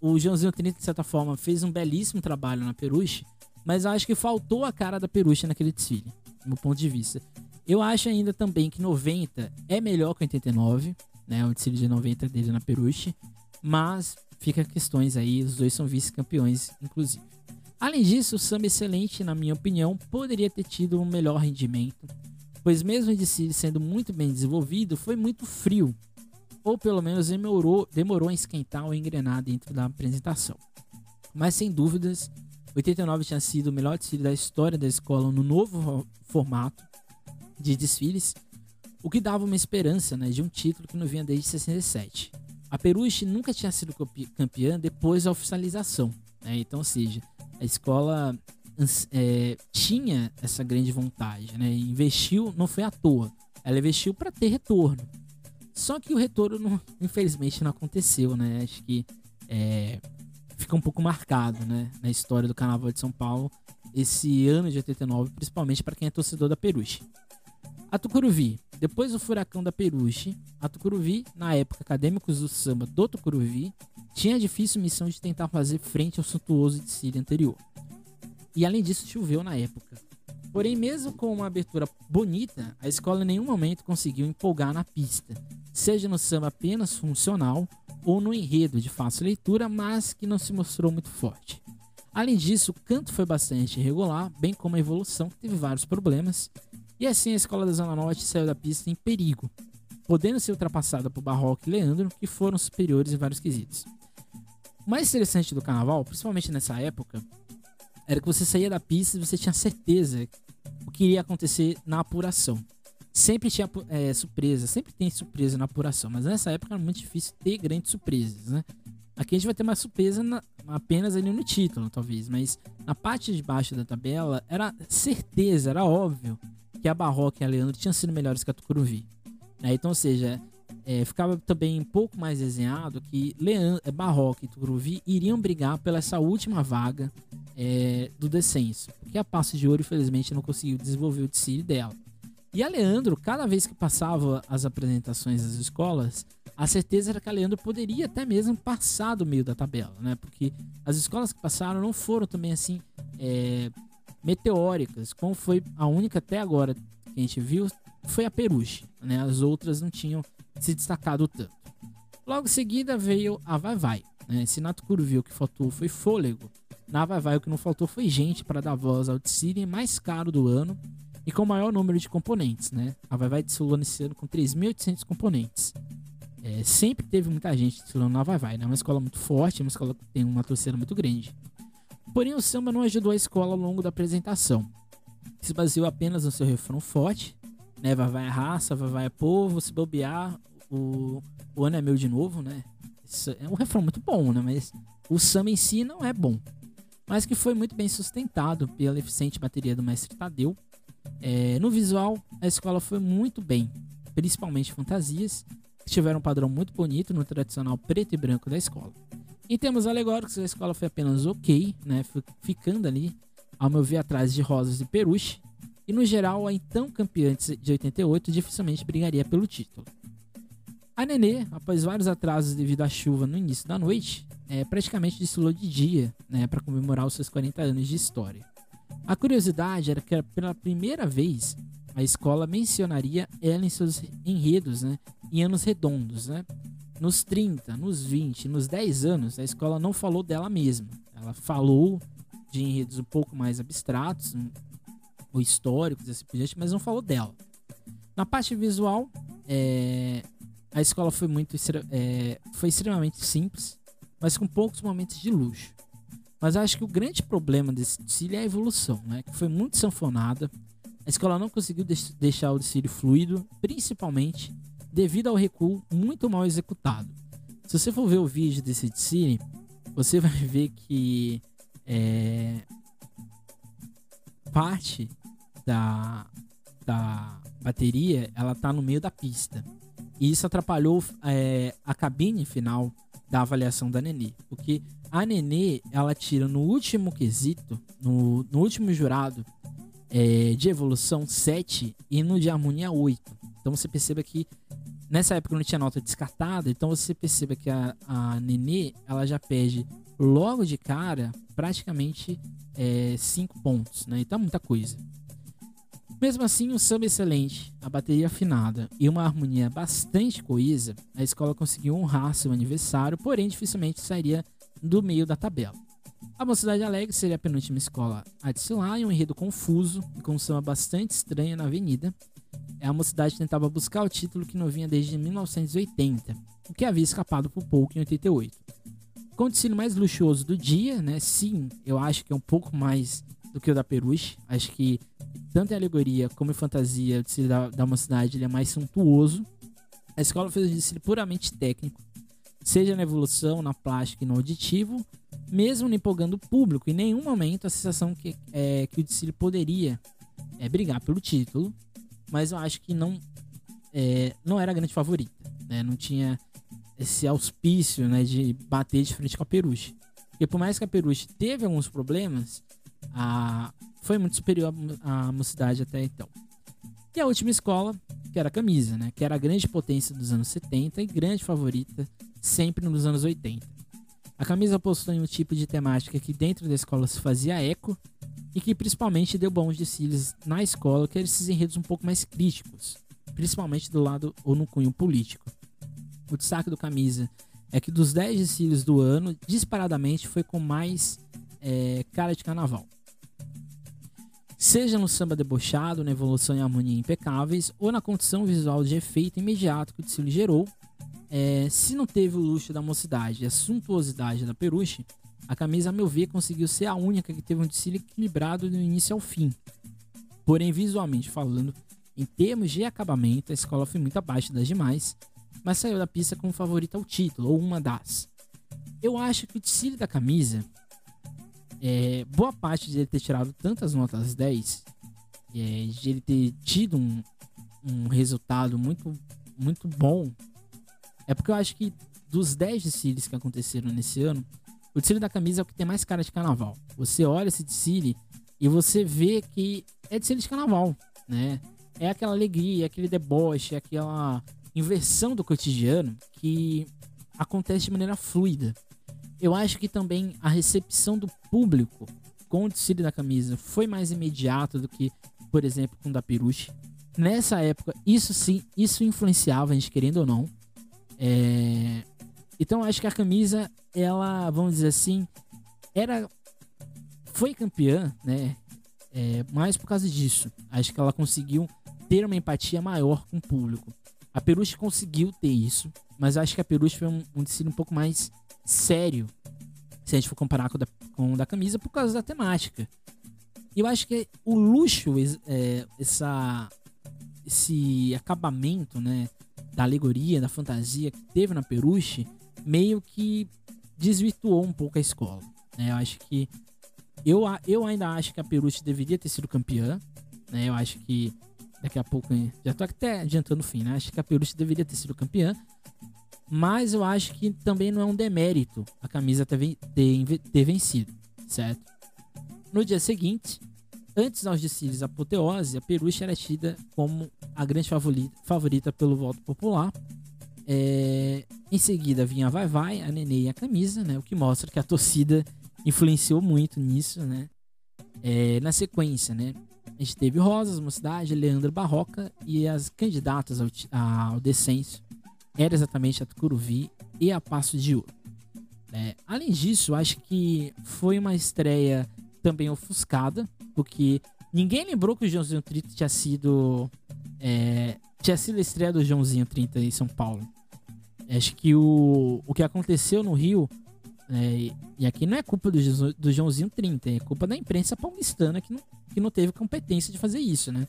o Joãozinho 30, de certa forma, fez um belíssimo trabalho na Peruche, mas eu acho que faltou a cara da Peruche naquele desfile, meu ponto de vista. Eu acho ainda também que 90 é melhor que 89, né? O desfile de 90 dele na Peruche. Mas fica questões aí, os dois são vice-campeões, inclusive. Além disso, o samba excelente, na minha opinião, poderia ter tido um melhor rendimento, pois mesmo de si sendo muito bem desenvolvido, foi muito frio, ou pelo menos demorou, demorou a esquentar ou engrenar dentro da apresentação. Mas sem dúvidas, 89 tinha sido o melhor desfile da história da escola no novo formato de desfiles, o que dava uma esperança né, de um título que não vinha desde 67. A Peruche nunca tinha sido campeã depois da oficialização, né? então, ou seja, a escola é, tinha essa grande vontade, né? investiu, não foi à toa, ela investiu para ter retorno. Só que o retorno, infelizmente, não aconteceu, né? Acho que é, fica um pouco marcado, né, na história do Carnaval de São Paulo esse ano de 89, principalmente para quem é torcedor da Peruche. A Tucuruvi. Depois do furacão da Peruche, a Tucuruvi, na época acadêmicos do samba do Tucuruvi, tinha a difícil missão de tentar fazer frente ao suntuoso de Síria anterior. E além disso, choveu na época. Porém, mesmo com uma abertura bonita, a escola em nenhum momento conseguiu empolgar na pista, seja no samba apenas funcional ou no enredo de fácil leitura, mas que não se mostrou muito forte. Além disso, o canto foi bastante irregular, bem como a evolução que teve vários problemas, e assim a escola da Zona Norte saiu da pista em perigo, podendo ser ultrapassada por Barroco e Leandro, que foram superiores em vários quesitos. O mais interessante do carnaval, principalmente nessa época, era que você saía da pista e você tinha certeza o que iria acontecer na apuração. Sempre tinha é, surpresa, sempre tem surpresa na apuração, mas nessa época era muito difícil ter grandes surpresas, né? Aqui a gente vai ter uma surpresa na, apenas ali no título, talvez, mas na parte de baixo da tabela era certeza, era óbvio que a Barroca e a Leandro tinham sido melhores que a Tucuruvi. É, então, ou seja, é, ficava também um pouco mais desenhado que Leandro, é, Barroca e Tucuruvi iriam brigar pela essa última vaga é, do descenso, porque a Passo de Ouro, infelizmente, não conseguiu desenvolver o desfile dela. E a Leandro, cada vez que passava as apresentações das escolas, a certeza era que a Leandro poderia até mesmo passar do meio da tabela, né? Porque as escolas que passaram não foram também assim é, meteóricas, como foi a única até agora que a gente viu, foi a Peruche, né? As outras não tinham se destacado tanto. Logo em seguida veio a Vai Vai, né? Se Nato que faltou foi fôlego, na Vai Vai o que não faltou foi gente para dar voz ao Tsiri mais caro do ano e com o maior número de componentes, né? A Vai Vai desfilou nesse ano com 3.800 componentes. É, sempre teve muita gente desfilando na Vai Vai, né? É uma escola muito forte, uma escola que tem uma torcida muito grande. Porém, o samba não ajudou a escola ao longo da apresentação. Se baseou apenas no seu refrão forte, né? Vai é raça, Vai é povo, se bobear, o, o ano é meu de novo, né? Isso é um refrão muito bom, né? Mas o samba em si não é bom. Mas que foi muito bem sustentado pela eficiente bateria do mestre Tadeu é, no visual, a escola foi muito bem, principalmente fantasias, que tiveram um padrão muito bonito no tradicional preto e branco da escola. Em termos alegóricos, a escola foi apenas ok, né, ficando ali, ao meu ver, atrás de Rosas e Peruche, e no geral, a então campeã de 88 dificilmente brigaria pelo título. A Nenê, após vários atrasos devido à chuva no início da noite, é, praticamente desfilou de dia né, para comemorar os seus 40 anos de história. A curiosidade era que pela primeira vez a escola mencionaria ela em seus enredos, né, em anos redondos, né? Nos 30, nos 20, nos 10 anos, a escola não falou dela mesma. Ela falou de enredos um pouco mais abstratos, ou históricos, assim por diante, mas não falou dela. Na parte visual, é, a escola foi muito é, foi extremamente simples, mas com poucos momentos de luxo. Mas acho que o grande problema desse desfile é a evolução, né? Que foi muito sanfonada. A escola não conseguiu deixar o desfile fluido, principalmente devido ao recuo muito mal executado. Se você for ver o vídeo desse desfile, você vai ver que é, parte da, da bateria ela tá no meio da pista. E isso atrapalhou é, a cabine final da avaliação da Nenê. Porque a Nenê, ela tira no último quesito, no, no último jurado é, de evolução 7 e no de harmonia 8. Então você perceba que nessa época não tinha nota descartada, então você perceba que a, a Nenê, ela já perde logo de cara praticamente 5 é, pontos, né? Então é muita coisa. Mesmo assim, um samba excelente, a bateria afinada e uma harmonia bastante coesa, a escola conseguiu honrar seu aniversário, porém dificilmente sairia do meio da tabela. A Mocidade Alegre seria a penúltima escola a desfilar em um enredo confuso e com um samba bastante estranho na avenida. A Mocidade tentava buscar o título que não vinha desde 1980, o que havia escapado por pouco em 88. Com o mais luxuoso do dia, né? Sim, eu acho que é um pouco mais do que o da Peruche. Acho que tanto em alegoria como em fantasia, o da, da mocidade ele é mais suntuoso. A escola fez um desfile puramente técnico, seja na evolução, na plástica e no auditivo, mesmo empolgando o público. Em nenhum momento a sensação que, é, que o desfile poderia é, brigar pelo título, mas eu acho que não, é, não era a grande favorita. Né? Não tinha esse auspício né, de bater de frente com a Peruche. Porque por mais que a Peruche teve alguns problemas, a, foi muito superior à mocidade até então. E a última escola, que era a camisa, né? Que era a grande potência dos anos 70 e grande favorita sempre nos anos 80. A camisa possui um tipo de temática que dentro da escola se fazia eco e que principalmente deu bons desfiles na escola, que eram esses enredos um pouco mais críticos, principalmente do lado ou no cunho político. O destaque do camisa é que dos 10 desfiles do ano, disparadamente foi com mais é, cara de carnaval. Seja no samba debochado, na evolução e harmonia impecáveis, ou na condição visual de efeito imediato que o desfile gerou, é, se não teve o luxo da mocidade e a suntuosidade da peruche, a camisa, a meu ver, conseguiu ser a única que teve um desfile equilibrado do início ao fim. Porém, visualmente falando, em termos de acabamento, a escola foi muito abaixo das demais, mas saiu da pista como favorita ao título, ou uma das. Eu acho que o desfile da camisa é, boa parte de ele ter tirado tantas notas 10, é, de ele ter tido um, um resultado muito, muito bom, é porque eu acho que dos 10 desfiles que aconteceram nesse ano, o desfile da camisa é o que tem mais cara de carnaval. Você olha esse desfile e você vê que é desfile de carnaval, né? É aquela alegria, aquele deboche, aquela inversão do cotidiano que acontece de maneira fluida. Eu acho que também a recepção do público com o desfile da camisa foi mais imediata do que, por exemplo, com o da Peruche. Nessa época, isso sim, isso influenciava a gente querendo ou não. É... Então, acho que a camisa, ela, vamos dizer assim, era foi campeã, né? É, mais por causa disso. Acho que ela conseguiu ter uma empatia maior com o público. A Peruche conseguiu ter isso, mas acho que a Peruche foi um, um um pouco mais sério, se a gente for comparar com o da, com o da camisa, por causa da temática. Eu acho que o luxo, é, essa, esse acabamento, né, da alegoria, da fantasia que teve na Peruche, meio que desvirtuou um pouco a escola. Né? Eu acho que eu, eu ainda acho que a Peruche deveria ter sido campeã. Né? Eu acho que daqui a pouco já tô até adiantando o fim, né? Acho que a Peruche deveria ter sido campeã, mas eu acho que também não é um demérito a camisa ter, ter, ter vencido, certo? No dia seguinte, antes dos desfiles apoteose, a Peruche era tida como a grande favorita, favorita pelo voto popular. É, em seguida vinha a Vai Vai, a Nenê e a Camisa, né? O que mostra que a torcida influenciou muito nisso, né? É, na sequência, né? A gente teve Rosas, Mocidade, Leandro Barroca e as candidatas ao, ao descenso era exatamente a Tucuruvi e a Passo de Ouro. É, além disso, acho que foi uma estreia também ofuscada, porque ninguém lembrou que o Joãozinho 30 tinha sido. É, tinha sido a estreia do Joãozinho 30 em São Paulo. Acho que o, o que aconteceu no Rio, é, e aqui não é culpa do, do Joãozinho 30, é culpa da imprensa paulistana que não, que não teve competência de fazer isso, né?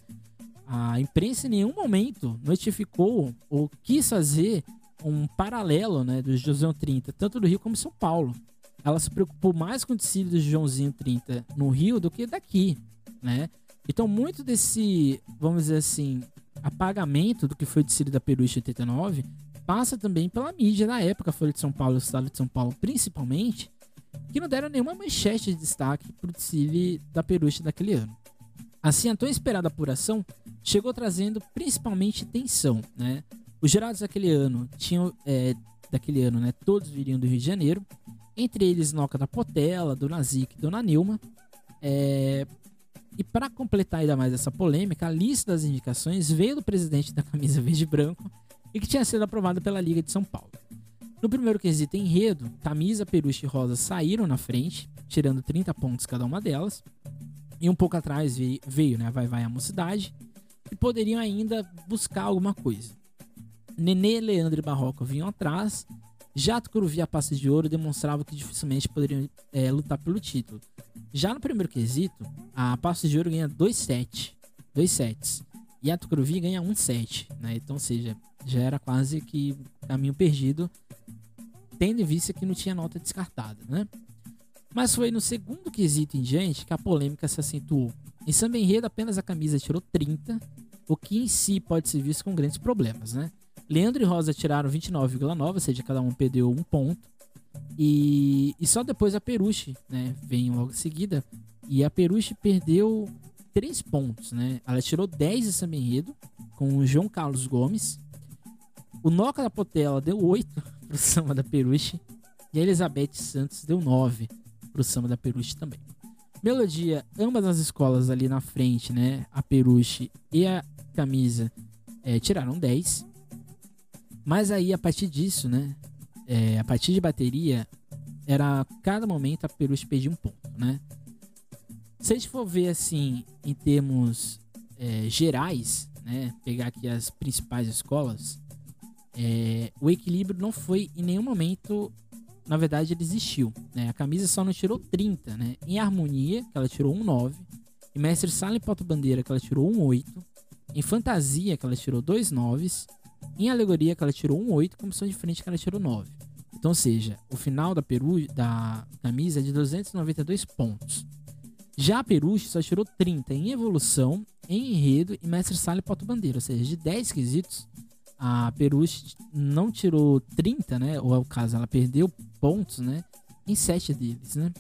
A imprensa em nenhum momento notificou ou quis fazer um paralelo né, do Joãozinho 30, tanto do Rio como São Paulo. Ela se preocupou mais com o desfile do Joãozinho 30 no Rio do que daqui, né? Então, muito desse, vamos dizer assim, apagamento do que foi o desfile da Peruche 89 passa também pela mídia da época, Folha de São Paulo, o Estado de São Paulo, principalmente, que não deram nenhuma manchete de destaque pro desfile da Peruche daquele ano. Assim, a tão esperada apuração chegou trazendo principalmente tensão, né? Os jurados daquele ano tinham, é, daquele ano, né? Todos viriam do Rio de Janeiro, entre eles Noca da Potela, Dona Zica e Dona Nilma. É, E para completar ainda mais essa polêmica, a lista das indicações veio do presidente da camisa verde e branco e que tinha sido aprovada pela Liga de São Paulo. No primeiro quesito enredo, camisa, peruche e rosa saíram na frente, tirando 30 pontos cada uma delas. E um pouco atrás veio, né, Vai Vai a Mocidade, que poderiam ainda buscar alguma coisa. Nenê, Leandro e Barroco vinham atrás. Jato Curuvi a Passe de Ouro demonstrava que dificilmente poderiam é, lutar pelo título. Já no primeiro quesito, a Passe de Ouro ganha 2 sets. 2 sets. E a Tucuruvi ganha 1 set. Né? Então, ou seja, já era quase que caminho perdido, tendo em vista que não tinha nota descartada. Né? Mas foi no segundo quesito em diante que a polêmica se acentuou. Em samba enredo, apenas a camisa tirou 30, o que em si pode ser visto com grandes problemas, né? Leandro e Rosa tiraram 29,9, ou seja, cada um perdeu um ponto. E, e só depois a Peruche, né, vem logo em seguida. E a Peruche perdeu 3 pontos, né? Ela tirou 10 de samba enredo com o João Carlos Gomes. O Noca da Potela deu 8 pro samba da Peruche. E a Elizabeth Santos deu 9 pro samba da Peruche também. Melodia, ambas as escolas ali na frente, né? A Peruche e a Camisa é, tiraram 10. Mas aí, a partir disso, né? É, a partir de bateria, era cada momento a Peruche perdia um ponto, né? Se a gente for ver assim, em termos é, gerais, né? Pegar aqui as principais escolas, é, o equilíbrio não foi em nenhum momento na verdade, ele existiu. Né? A camisa só não tirou 30, né? Em harmonia, que ela tirou um 9. Em mestre sala e porta bandeira, que ela tirou um 8. Em fantasia, que ela tirou dois 9. Em alegoria, que ela tirou um 8. Comissão de frente, que ela tirou 9. Então, ou seja, o final da, peru da camisa é de 292 pontos. Já a Peruche só tirou 30 em evolução, em enredo e mestre sala e porta bandeira. Ou seja, de 10 quesitos, a Peruche não tirou 30, né? Ou é o caso, ela perdeu pontos, né? Em 7 deles, né?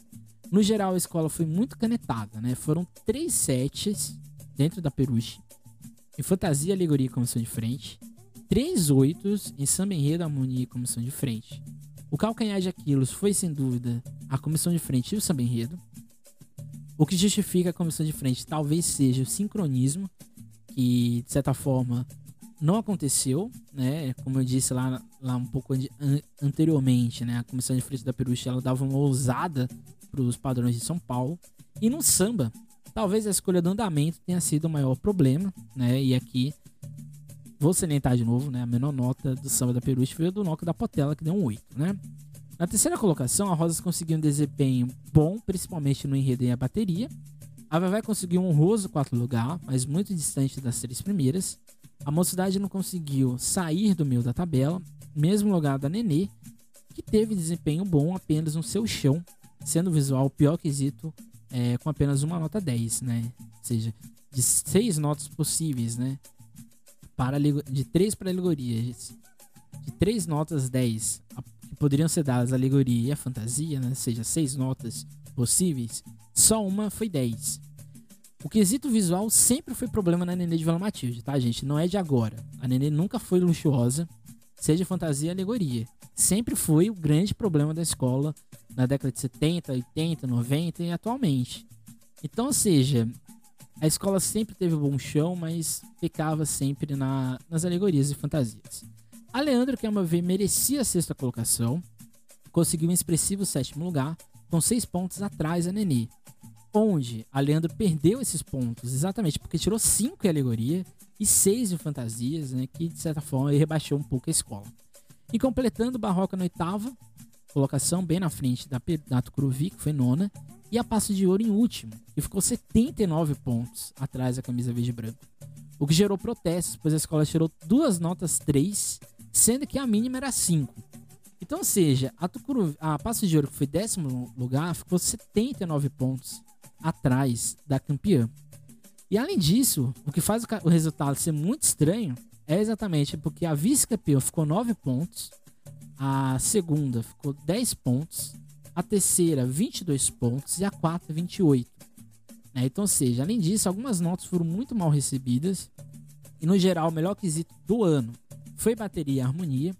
No geral, a escola foi muito canetada, né? Foram três sets dentro da Peruche. Em fantasia, alegoria e comissão de frente. Três oitos em samba enredo, harmonia e comissão de frente. O calcanhar de Aquilos foi, sem dúvida, a comissão de frente e o samba enredo. O que justifica a comissão de frente talvez seja o sincronismo, que, de certa forma, não aconteceu, né? Como eu disse lá, lá um pouco an anteriormente, né? A comissão de frente da Peruche ela dava uma ousada para os padrões de São Paulo. E no samba, talvez a escolha do andamento tenha sido o maior problema, né? E aqui vou salientar de novo, né? A menor nota do samba da Peruche foi do Noca da Potela, que deu um 8, né? Na terceira colocação, a Rosas conseguiu um desempenho bom, principalmente no enredo e a bateria. A Vai conseguiu um honroso quarto lugar, mas muito distante das três primeiras. A Mocidade não conseguiu sair do meio da tabela, mesmo lugar da Nenê, que teve desempenho bom apenas no seu chão, sendo o visual o pior quesito é, com apenas uma nota 10, né? Ou seja, de seis notas possíveis, né? Para, de três para alegorias, de três notas 10, que poderiam ser dadas a alegoria e a fantasia, né? Ou seja, seis notas possíveis, só uma foi 10. O quesito visual sempre foi problema na Nenê de Vila Matilde, tá, gente? Não é de agora. A Nenê nunca foi luxuosa, seja fantasia e alegoria. Sempre foi o grande problema da escola na década de 70, 80, 90 e atualmente. Então, ou seja, a escola sempre teve um bom chão, mas pecava sempre na, nas alegorias e fantasias. A Leandro, que é uma vez merecia a sexta colocação, conseguiu um expressivo sétimo lugar, com seis pontos atrás da Nenê onde a Leandro perdeu esses pontos, exatamente porque tirou 5 em alegoria e 6 em fantasias, né, que de certa forma rebaixou um pouco a escola. E completando Barroca na oitava colocação, bem na frente da, da Tucuruvi, que foi nona, e a Passo de Ouro em último, que ficou 79 pontos atrás da camisa verde e branco. O que gerou protestos, pois a escola tirou duas notas 3, sendo que a mínima era 5. Então, ou seja, a, Tucuru, a Passo de Ouro, que foi décimo lugar, ficou 79 pontos atrás da campeã. E além disso, o que faz o resultado ser muito estranho é exatamente porque a vice-campeã ficou 9 pontos, a segunda ficou 10 pontos, a terceira 22 pontos e a quarta 28. Né? Então, ou seja, além disso, algumas notas foram muito mal recebidas e no geral o melhor quesito do ano foi bateria e harmonia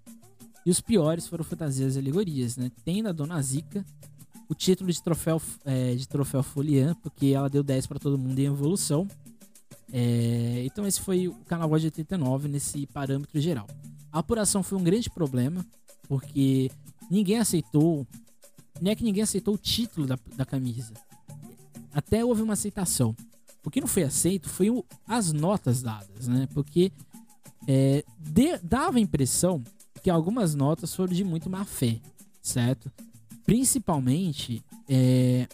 e os piores foram fantasias e alegorias, né? A Dona Zica o título de troféu, é, de troféu Folian, porque ela deu 10 para todo mundo em evolução. É, então esse foi o Carnaval de 89 nesse parâmetro geral. A apuração foi um grande problema, porque ninguém aceitou. Não é que ninguém aceitou o título da, da camisa. Até houve uma aceitação. O que não foi aceito foi o, as notas dadas, né? Porque é, de, dava a impressão que algumas notas foram de muito má fé, certo? Principalmente é,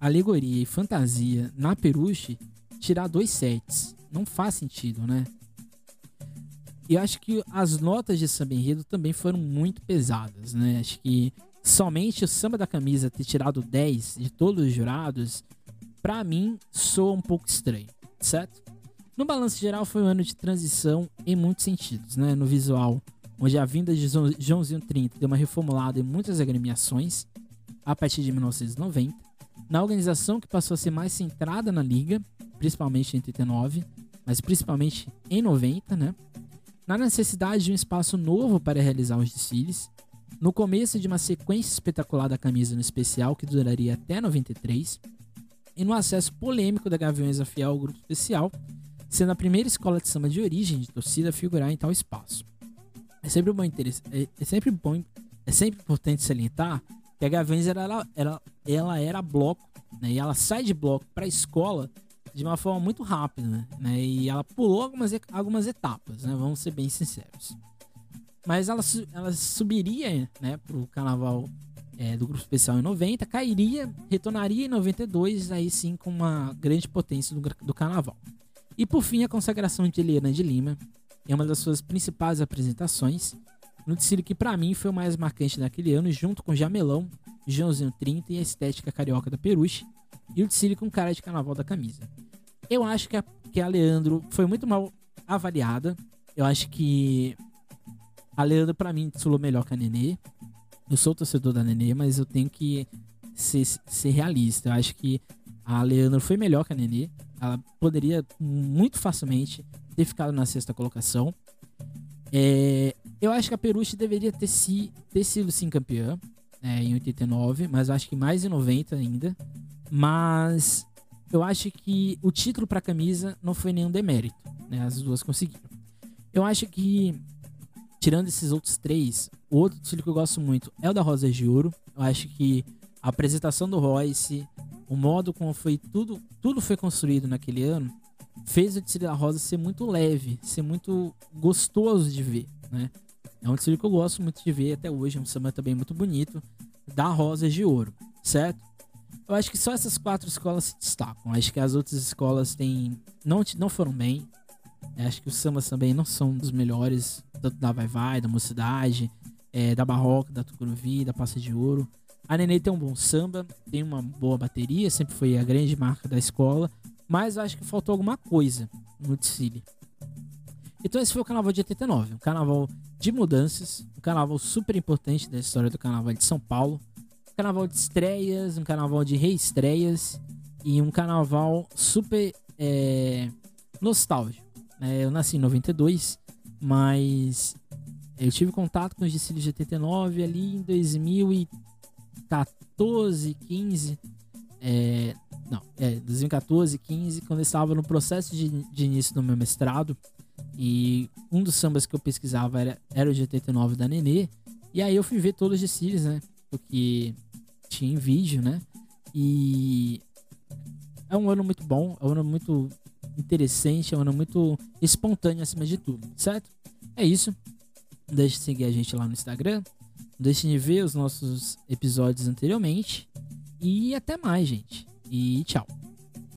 alegoria e fantasia na Peruche tirar dois sets. Não faz sentido, né? E acho que as notas de samba enredo também foram muito pesadas, né? Acho que somente o samba da camisa ter tirado 10 de todos os jurados, para mim, soa um pouco estranho, certo? No balanço geral, foi um ano de transição em muitos sentidos, né? No visual, onde a vinda de Joãozinho 30 deu uma reformulada em muitas agremiações a partir de 1990. Na organização, que passou a ser mais centrada na liga, principalmente em 89, mas principalmente em 90, né? Na necessidade de um espaço novo para realizar os desfiles, no começo de uma sequência espetacular da camisa no especial que duraria até 93, e no acesso polêmico da Gaviões a Fiel ao grupo especial, sendo a primeira escola de samba de origem de torcida a figurar em tal espaço. É sempre bom, é, é sempre bom, é sempre importante salientar que a Gaviões era, era, ela era bloco, né? E ela sai de bloco para a escola de uma forma muito rápida, né? E ela pulou algumas, algumas etapas, né? Vamos ser bem sinceros. Mas ela, ela subiria, né, pro carnaval é, do grupo especial em 90, cairia, retornaria em 92, aí sim com uma grande potência do, do carnaval. E por fim, a consagração de Eliana de Lima em uma das suas principais apresentações, no desfile que para mim foi o mais marcante daquele ano, junto com Jamelão, Joãozinho 30 e a estética carioca da Peruche, e o desfile com cara de carnaval da camisa. Eu acho que a, que a Leandro foi muito mal avaliada. Eu acho que a Leandro, para mim, desfilou melhor que a Nenê. Eu sou torcedor da Nenê, mas eu tenho que ser, ser realista. Eu acho que a Leandro foi melhor que a Nenê. Ela poderia muito facilmente ter ficado na sexta colocação. É, eu acho que a Peruche deveria ter, si, ter sido sim campeã é, em 89, mas acho que mais em 90 ainda. Mas eu acho que o título para camisa não foi nenhum demérito, né? As duas conseguiram. Eu acho que tirando esses outros três, o outro título que eu gosto muito é o da Rosa de Ouro. Eu acho que a apresentação do Royce, o modo como foi tudo, tudo foi construído naquele ano, fez o desfile da Rosa ser muito leve, ser muito gostoso de ver, né? É um desfile que eu gosto muito de ver até hoje, é um samba também muito bonito, da Rosa de Ouro, certo? Eu acho que só essas quatro escolas se destacam. Acho que as outras escolas têm não, não foram bem. Eu acho que os sambas também não são dos melhores, tanto da Vai Vai, da Mocidade, é, da Barroca, da Tucuruvi, da Passa de Ouro. A Nenê tem um bom samba, tem uma boa bateria, sempre foi a grande marca da escola, mas acho que faltou alguma coisa no desfile. Então esse foi o carnaval de 89, um carnaval de mudanças, um carnaval super importante da história do carnaval de São Paulo carnaval de estreias, um carnaval de reestreias e um carnaval super é, nostálgico. É, eu nasci em 92, mas eu tive contato com os desfiles de 89 ali em 2014, 15. É, não, é 2014, 15, quando eu estava no processo de, de início do meu mestrado. E um dos sambas que eu pesquisava era, era o de 89 da Nenê. E aí eu fui ver todos os desfiles, né? Porque tinha em vídeo, né? E é um ano muito bom, é um ano muito interessante, é um ano muito espontâneo acima de tudo, certo? É isso. Não deixe de seguir a gente lá no Instagram. Não deixe de ver os nossos episódios anteriormente. E até mais, gente. E tchau.